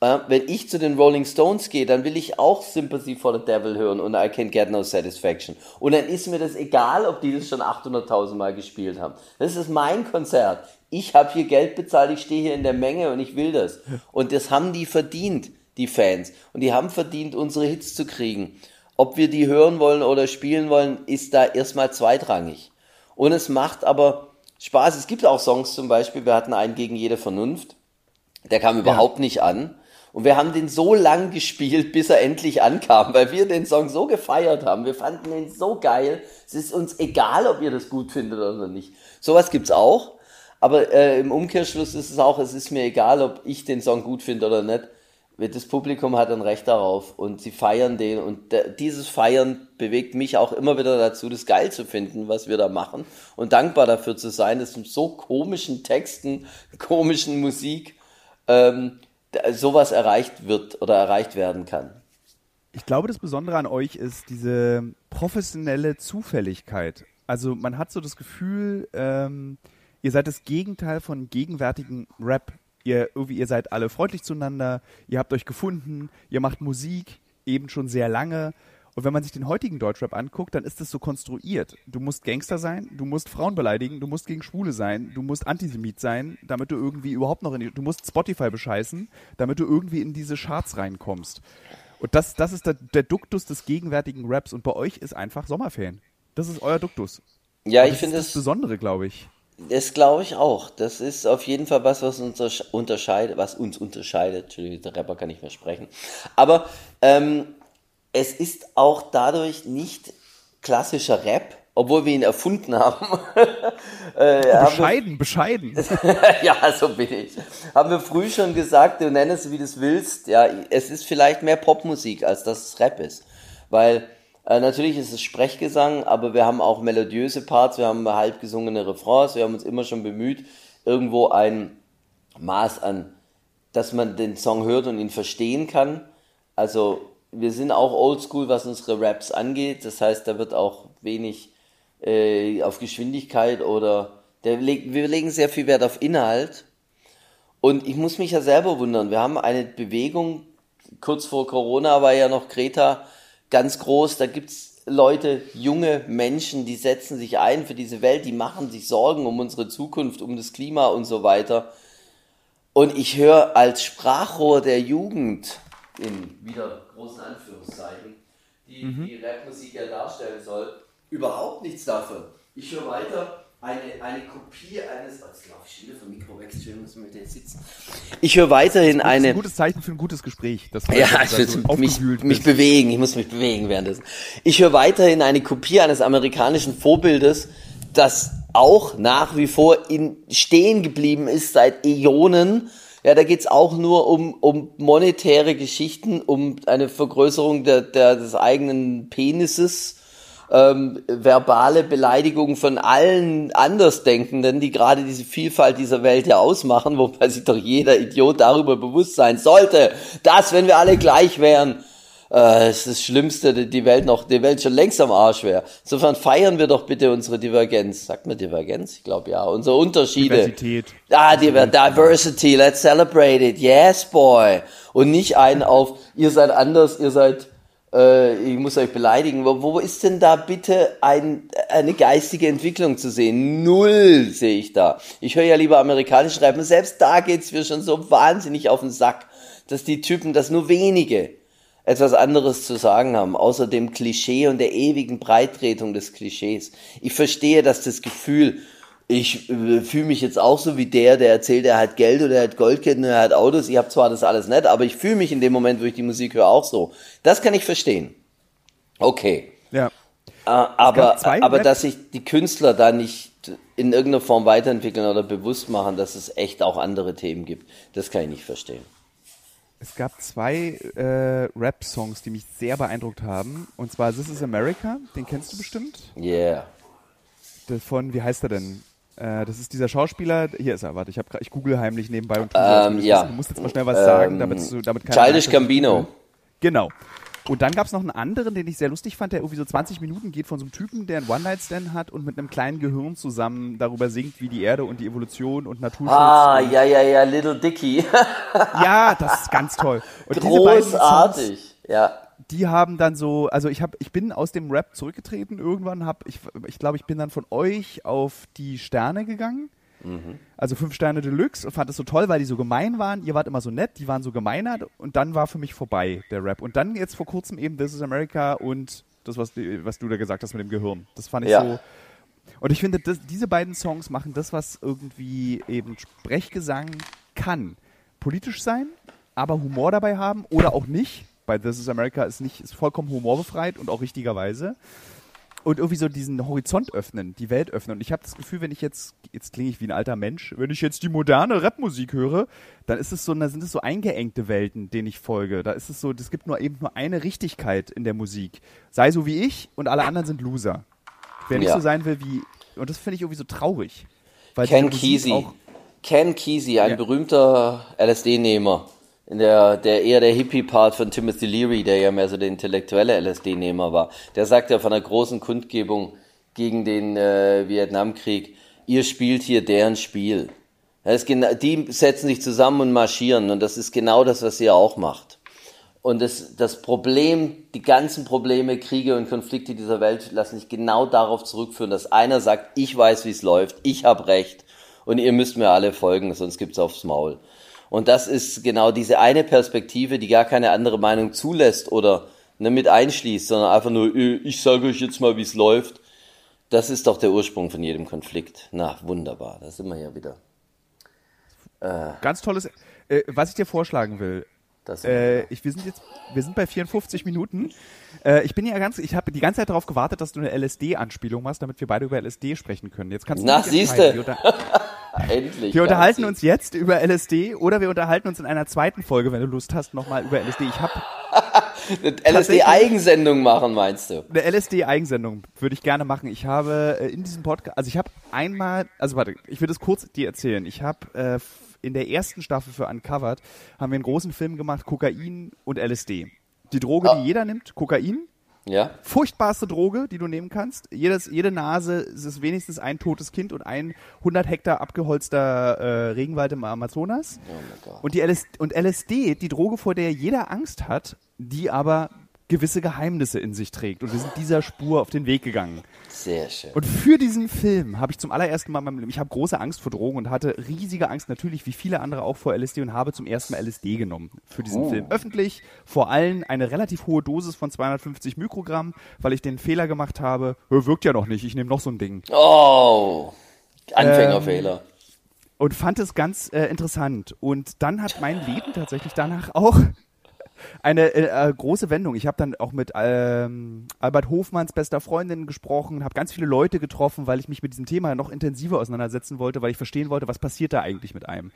Wenn ich zu den Rolling Stones gehe, dann will ich auch Sympathy for the Devil hören und I Can't Get No Satisfaction. Und dann ist mir das egal, ob die das schon 800.000 Mal gespielt haben. Das ist mein Konzert. Ich habe hier Geld bezahlt, ich stehe hier in der Menge und ich will das. Und das haben die verdient, die Fans. Und die haben verdient, unsere Hits zu kriegen. Ob wir die hören wollen oder spielen wollen, ist da erstmal zweitrangig. Und es macht aber Spaß. Es gibt auch Songs zum Beispiel, wir hatten einen gegen jede Vernunft. Der kam überhaupt ja. nicht an. Und wir haben den so lang gespielt, bis er endlich ankam, weil wir den Song so gefeiert haben. Wir fanden ihn so geil. Es ist uns egal, ob ihr das gut findet oder nicht. Sowas gibt's auch. Aber äh, im Umkehrschluss ist es auch, es ist mir egal, ob ich den Song gut finde oder nicht das Publikum hat ein Recht darauf und sie feiern den und dieses Feiern bewegt mich auch immer wieder dazu, das geil zu finden, was wir da machen und dankbar dafür zu sein, dass mit so komischen Texten, komischen Musik ähm, sowas erreicht wird oder erreicht werden kann. Ich glaube, das Besondere an euch ist diese professionelle Zufälligkeit. Also man hat so das Gefühl, ähm, ihr seid das Gegenteil von gegenwärtigen Rap ihr irgendwie, ihr seid alle freundlich zueinander, ihr habt euch gefunden, ihr macht Musik, eben schon sehr lange. Und wenn man sich den heutigen Deutschrap anguckt, dann ist es so konstruiert. Du musst Gangster sein, du musst Frauen beleidigen, du musst gegen Schwule sein, du musst Antisemit sein, damit du irgendwie überhaupt noch in die, du musst Spotify bescheißen, damit du irgendwie in diese Charts reinkommst. Und das, das ist der, der Duktus des gegenwärtigen Raps und bei euch ist einfach Sommerferien. Das ist euer Duktus. Ja, ich finde das, das Besondere, glaube ich. Das glaube ich auch. Das ist auf jeden Fall was, was uns unterscheidet, was uns unterscheidet. Entschuldigung, der Rapper kann nicht mehr sprechen. Aber ähm, es ist auch dadurch nicht klassischer Rap, obwohl wir ihn erfunden haben. äh, bescheiden, haben wir, bescheiden. ja, so bin ich. Haben wir früh schon gesagt, du nennst es wie du es willst. Ja, es ist vielleicht mehr Popmusik, als dass es Rap ist. Weil äh, natürlich ist es Sprechgesang, aber wir haben auch melodiöse Parts, wir haben halb gesungene Refrains, wir haben uns immer schon bemüht, irgendwo ein Maß an, dass man den Song hört und ihn verstehen kann. Also wir sind auch oldschool, was unsere Raps angeht. Das heißt, da wird auch wenig äh, auf Geschwindigkeit oder der, wir legen sehr viel Wert auf Inhalt. Und ich muss mich ja selber wundern. Wir haben eine Bewegung, kurz vor Corona war ja noch Greta ganz groß. Da gibt's Leute, junge Menschen, die setzen sich ein für diese Welt, die machen sich Sorgen um unsere Zukunft, um das Klima und so weiter. Und ich höre als Sprachrohr der Jugend, in wieder großen Anführungszeichen, die mhm. die Rapmusik ja darstellen soll, überhaupt nichts davon. Ich höre weiter eine, eine Kopie eines. Oh, jetzt laufe ich wieder vom Mikro weg, müssen wir jetzt sitzen. Ich höre weiterhin das ist eine. ein gutes Zeichen für ein gutes Gespräch. Das ja, ich will mich, mich bewegen, ich muss mich bewegen währenddessen. Ich höre weiterhin eine Kopie eines amerikanischen Vorbildes, das auch nach wie vor in, stehen geblieben ist seit Äonen. Ja, da geht's auch nur um, um monetäre Geschichten, um eine Vergrößerung der, der, des eigenen Penises ähm, verbale Beleidigungen von allen Andersdenkenden, die gerade diese Vielfalt dieser Welt ja ausmachen, wobei sich doch jeder Idiot darüber bewusst sein sollte, dass wenn wir alle gleich wären, äh, ist das Schlimmste, die Welt noch, die Welt schon längst am Arsch wäre. Insofern feiern wir doch bitte unsere Divergenz. Sagt man Divergenz? Ich glaube ja. Unsere Unterschiede. Diversität. Ah, Diver Diversity, let's celebrate it. Yes, boy. Und nicht einen auf, ihr seid anders, ihr seid äh, ich muss euch beleidigen, wo, wo ist denn da bitte ein, eine geistige Entwicklung zu sehen? Null sehe ich da. Ich höre ja lieber amerikanisch Rappen, selbst da geht's mir schon so wahnsinnig auf den Sack, dass die Typen, dass nur wenige etwas anderes zu sagen haben, außer dem Klischee und der ewigen Breittretung des Klischees. Ich verstehe, dass das Gefühl, ich äh, fühle mich jetzt auch so wie der, der erzählt, er hat Geld oder er hat Goldketten oder er hat Autos. Ich habe zwar das alles nicht, aber ich fühle mich in dem Moment, wo ich die Musik höre, auch so. Das kann ich verstehen. Okay. Ja. Äh, aber aber dass sich die Künstler da nicht in irgendeiner Form weiterentwickeln oder bewusst machen, dass es echt auch andere Themen gibt, das kann ich nicht verstehen. Es gab zwei äh, Rap-Songs, die mich sehr beeindruckt haben. Und zwar This is America, den kennst du bestimmt. Yeah. Von, wie heißt er denn? Äh, das ist dieser Schauspieler. Hier ist er, warte, ich, hab, ich google heimlich nebenbei und tue ähm, ja. Du musst jetzt mal schnell was sagen, damit du damit Childish Gambino. Genau. Und dann gab es noch einen anderen, den ich sehr lustig fand, der irgendwie so 20 Minuten geht von so einem Typen, der einen One-Night-Stand hat und mit einem kleinen Gehirn zusammen darüber singt, wie die Erde und die Evolution und Naturschutz. Ah, ja, ja, ja, Little Dicky. ja, das ist ganz toll. Und Großartig, ja. Die haben dann so, also ich habe, ich bin aus dem Rap zurückgetreten irgendwann, hab, ich, ich glaube, ich bin dann von euch auf die Sterne gegangen Mhm. Also fünf Sterne Deluxe und fand es so toll, weil die so gemein waren. Ihr wart immer so nett, die waren so gemeiner und dann war für mich vorbei der Rap. Und dann jetzt vor kurzem eben This is America und das, was, was du da gesagt hast mit dem Gehirn. Das fand ich ja. so. Und ich finde, das, diese beiden Songs machen das, was irgendwie eben Sprechgesang kann. Politisch sein, aber Humor dabei haben oder auch nicht. Bei This is America ist nicht, ist vollkommen humorbefreit und auch richtigerweise und irgendwie so diesen Horizont öffnen, die Welt öffnen. Und ich habe das Gefühl, wenn ich jetzt, jetzt klinge ich wie ein alter Mensch, wenn ich jetzt die moderne Rapmusik höre, dann ist es so, da sind es so eingeengte Welten, denen ich folge. Da ist es so, es gibt nur eben nur eine Richtigkeit in der Musik. Sei so wie ich und alle anderen sind Loser. Wer nicht ja. so sein will wie, und das finde ich irgendwie so traurig. Ken Kesey. Ken Kesey, ein ja. berühmter LSD-Nehmer in der, der eher der Hippie-Part von Timothy Leary, der ja mehr so der intellektuelle LSD-Nehmer war, der sagt ja von einer großen Kundgebung gegen den äh, Vietnamkrieg, ihr spielt hier deren Spiel. Das die setzen sich zusammen und marschieren und das ist genau das, was ihr auch macht. Und das, das Problem, die ganzen Probleme, Kriege und Konflikte dieser Welt lassen sich genau darauf zurückführen, dass einer sagt, ich weiß, wie es läuft, ich habe Recht und ihr müsst mir alle folgen, sonst gibt's aufs Maul. Und das ist genau diese eine Perspektive, die gar keine andere Meinung zulässt oder ne, mit einschließt, sondern einfach nur, äh, ich sage euch jetzt mal, wie es läuft. Das ist doch der Ursprung von jedem Konflikt. Na, wunderbar, da sind wir ja wieder. Äh, Ganz tolles, äh, was ich dir vorschlagen will. Äh, ich, wir sind jetzt, wir sind bei 54 Minuten. Äh, ich bin ja ganz, ich habe die ganze Zeit darauf gewartet, dass du eine LSD-Anspielung machst, damit wir beide über LSD sprechen können. Jetzt kannst du Na, siehste. Endlich. Wir unterhalten uns jetzt über LSD oder wir unterhalten uns in einer zweiten Folge, wenn du Lust hast, nochmal über LSD. Ich habe LSD-Eigensendung machen, meinst du? Eine LSD-Eigensendung würde ich gerne machen. Ich habe äh, in diesem Podcast, also ich habe einmal, also warte, ich würde es kurz dir erzählen. Ich habe äh, in der ersten Staffel für Uncovered haben wir einen großen Film gemacht, Kokain und LSD. Die Droge, oh. die jeder nimmt, Kokain. Ja. Furchtbarste Droge, die du nehmen kannst. Jedes, jede Nase ist wenigstens ein totes Kind und ein 100 Hektar abgeholzter äh, Regenwald im Amazonas. Oh und, die LSD, und LSD, die Droge, vor der jeder Angst hat, die aber gewisse Geheimnisse in sich trägt. Und wir sind dieser Spur auf den Weg gegangen. Sehr schön. Und für diesen Film habe ich zum allerersten Mal in meinem Leben, ich habe große Angst vor Drogen und hatte riesige Angst natürlich, wie viele andere auch vor LSD und habe zum ersten Mal LSD genommen für diesen oh. Film. Öffentlich, vor allem eine relativ hohe Dosis von 250 Mikrogramm, weil ich den Fehler gemacht habe, wirkt ja noch nicht, ich nehme noch so ein Ding. Oh, Anfängerfehler. Ähm, und fand es ganz äh, interessant. Und dann hat mein Leben tatsächlich danach auch eine äh, äh, große Wendung. Ich habe dann auch mit ähm, Albert Hofmanns bester Freundin gesprochen, habe ganz viele Leute getroffen, weil ich mich mit diesem Thema noch intensiver auseinandersetzen wollte, weil ich verstehen wollte, was passiert da eigentlich mit einem.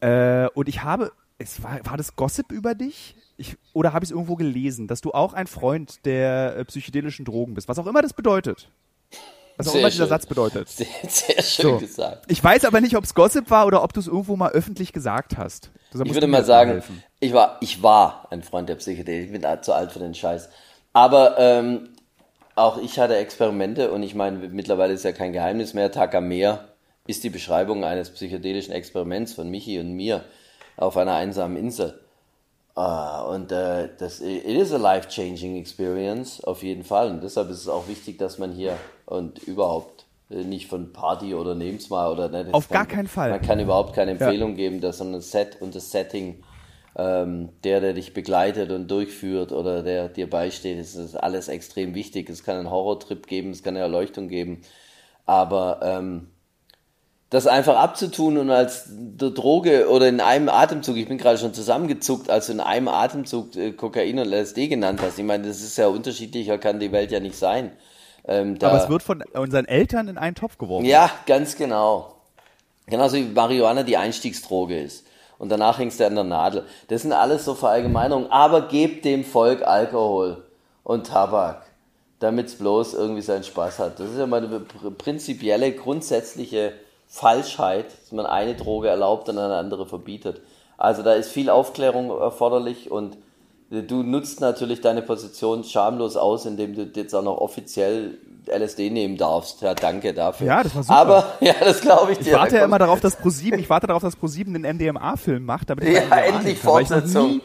Äh, und ich habe, es war, war das Gossip über dich? Ich, oder habe ich es irgendwo gelesen, dass du auch ein Freund der äh, psychedelischen Drogen bist, was auch immer das bedeutet. Was auch sehr immer dieser Satz bedeutet. Sehr, sehr schön so. gesagt. Ich weiß aber nicht, ob es Gossip war oder ob du es irgendwo mal öffentlich gesagt hast. Ich würde mal sagen, ich war, ich war ein Freund der Psychedelik. Ich bin zu alt für den Scheiß. Aber ähm, auch ich hatte Experimente und ich meine, mittlerweile ist ja kein Geheimnis mehr. Takamea ist die Beschreibung eines psychedelischen Experiments von Michi und mir auf einer einsamen Insel. Uh, und uh, das it is a life-changing experience auf jeden Fall. Und deshalb ist es auch wichtig, dass man hier und überhaupt äh, nicht von Party oder nehm's mal oder nicht. Auf gar keinen Fall. Man kann überhaupt keine Empfehlung ja. geben, dass so ein Set und das Setting ähm, der, der dich begleitet und durchführt oder der dir beisteht, ist das alles extrem wichtig. Es kann einen Horrortrip geben, es kann eine Erleuchtung geben, aber ähm, das einfach abzutun und als Droge oder in einem Atemzug, ich bin gerade schon zusammengezuckt, als du in einem Atemzug äh, Kokain und LSD genannt hast. Ich meine, das ist ja unterschiedlicher, kann die Welt ja nicht sein. Ähm, Aber es wird von unseren Eltern in einen Topf geworfen. Ja, ganz genau. Genauso wie Marihuana die Einstiegsdroge ist. Und danach hängst du an der Nadel. Das sind alles so Verallgemeinerungen. Aber gebt dem Volk Alkohol und Tabak, damit es bloß irgendwie seinen Spaß hat. Das ist ja meine prinzipielle, grundsätzliche Falschheit, dass man eine Droge erlaubt und eine andere verbietet. Also da ist viel Aufklärung erforderlich und du nutzt natürlich deine Position schamlos aus, indem du jetzt auch noch offiziell LSD nehmen darfst. Ja, danke dafür. Ja, das war super. Aber, ja, das glaube ich dir. Ich warte ja immer darauf, dass ProSieben, ich warte darauf, dass ProSieben einen MDMA-Film macht, damit ich Ja, endlich Fortsetzung.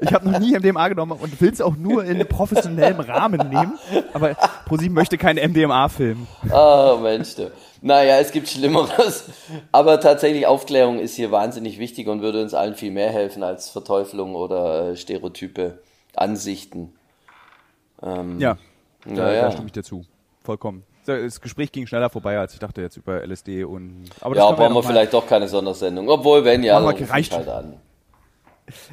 Ich habe noch, nie MDMA genommen und will es auch nur in professionellem Rahmen nehmen, aber ProSieben möchte keinen MDMA-Film. Oh, Mensch, du. Naja, es gibt Schlimmeres. Aber tatsächlich Aufklärung ist hier wahnsinnig wichtig und würde uns allen viel mehr helfen als Verteuflung oder äh, Stereotype, Ansichten. Ähm, ja, da, ja. da stimme ich dir zu. Vollkommen. Das Gespräch ging schneller vorbei, als ich dachte jetzt über LSD und. Aber ja, brauchen wir, vielleicht doch keine Sondersendung. Obwohl, wenn ja, dann reicht halt an.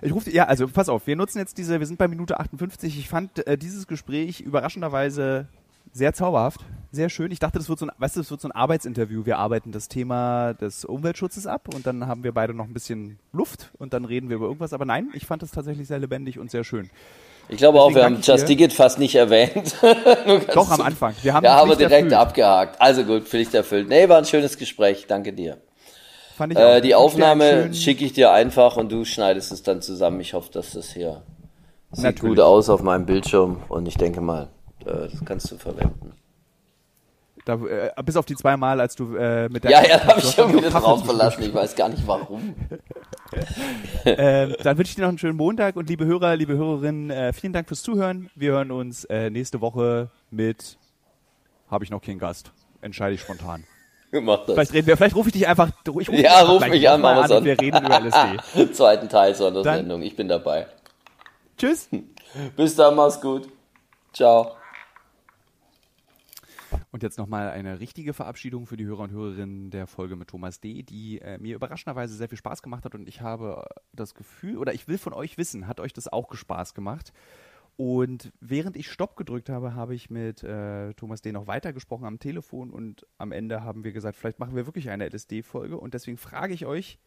Ich rufe, ja, also pass auf, wir nutzen jetzt diese, wir sind bei Minute 58. Ich fand äh, dieses Gespräch überraschenderweise sehr zauberhaft, sehr schön. Ich dachte, das wird so ein, weißt du, das wird so ein Arbeitsinterview. Wir arbeiten das Thema des Umweltschutzes ab und dann haben wir beide noch ein bisschen Luft und dann reden wir über irgendwas. Aber nein, ich fand es tatsächlich sehr lebendig und sehr schön. Ich glaube Deswegen auch, wir haben Just Ticket fast nicht erwähnt. Doch, am Anfang. Wir haben, ja, haben wir direkt erfüllt. abgehakt. Also gut, Pflicht erfüllt. Nee, war ein schönes Gespräch. Danke dir. Fand ich auch. Äh, die Aufnahme schicke ich dir einfach und du schneidest es dann zusammen. Ich hoffe, dass das hier sieht Natürlich. gut aus auf meinem Bildschirm und ich denke mal, das kannst du verwenden. Da, äh, bis auf die zwei Mal, als du äh, mit der. Ja, ja, habe ich irgendwie den Raum verlassen. Ich weiß gar nicht warum. äh, dann wünsche ich dir noch einen schönen Montag und liebe Hörer, liebe Hörerinnen, äh, vielen Dank fürs Zuhören. Wir hören uns äh, nächste Woche mit. Habe ich noch keinen Gast? Entscheide ich spontan. Mach das. Vielleicht, reden wir, vielleicht rufe ich dich einfach. Ich ruf ja, ruf mich an, an und wir reden über LSD. Zweiten Teil so einer Sendung. Ich bin dabei. Tschüss. Bis dann, mach's gut. Ciao. Und jetzt nochmal eine richtige Verabschiedung für die Hörer und Hörerinnen der Folge mit Thomas D., die äh, mir überraschenderweise sehr viel Spaß gemacht hat und ich habe das Gefühl, oder ich will von euch wissen, hat euch das auch Spaß gemacht? Und während ich Stopp gedrückt habe, habe ich mit äh, Thomas D. noch weitergesprochen am Telefon und am Ende haben wir gesagt, vielleicht machen wir wirklich eine LSD-Folge und deswegen frage ich euch,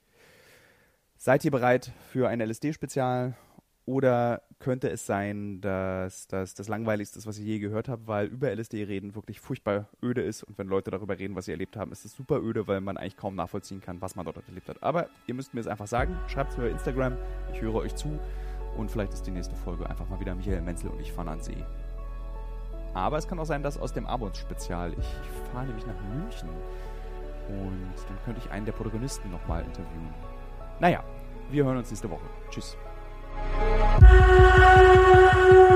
seid ihr bereit für ein LSD-Spezial oder könnte es sein, dass das das Langweiligste ist, was ich je gehört habe, weil über LSD reden wirklich furchtbar öde ist und wenn Leute darüber reden, was sie erlebt haben, ist es super öde, weil man eigentlich kaum nachvollziehen kann, was man dort erlebt hat. Aber ihr müsst mir es einfach sagen, schreibt es mir bei Instagram, ich höre euch zu und vielleicht ist die nächste Folge einfach mal wieder Michael Menzel und ich fahren an See. Aber es kann auch sein, dass aus dem Abends-Spezial, ich, ich fahre nämlich nach München und dann könnte ich einen der Protagonisten nochmal interviewen. Naja, wir hören uns nächste Woche. Tschüss. Thank you.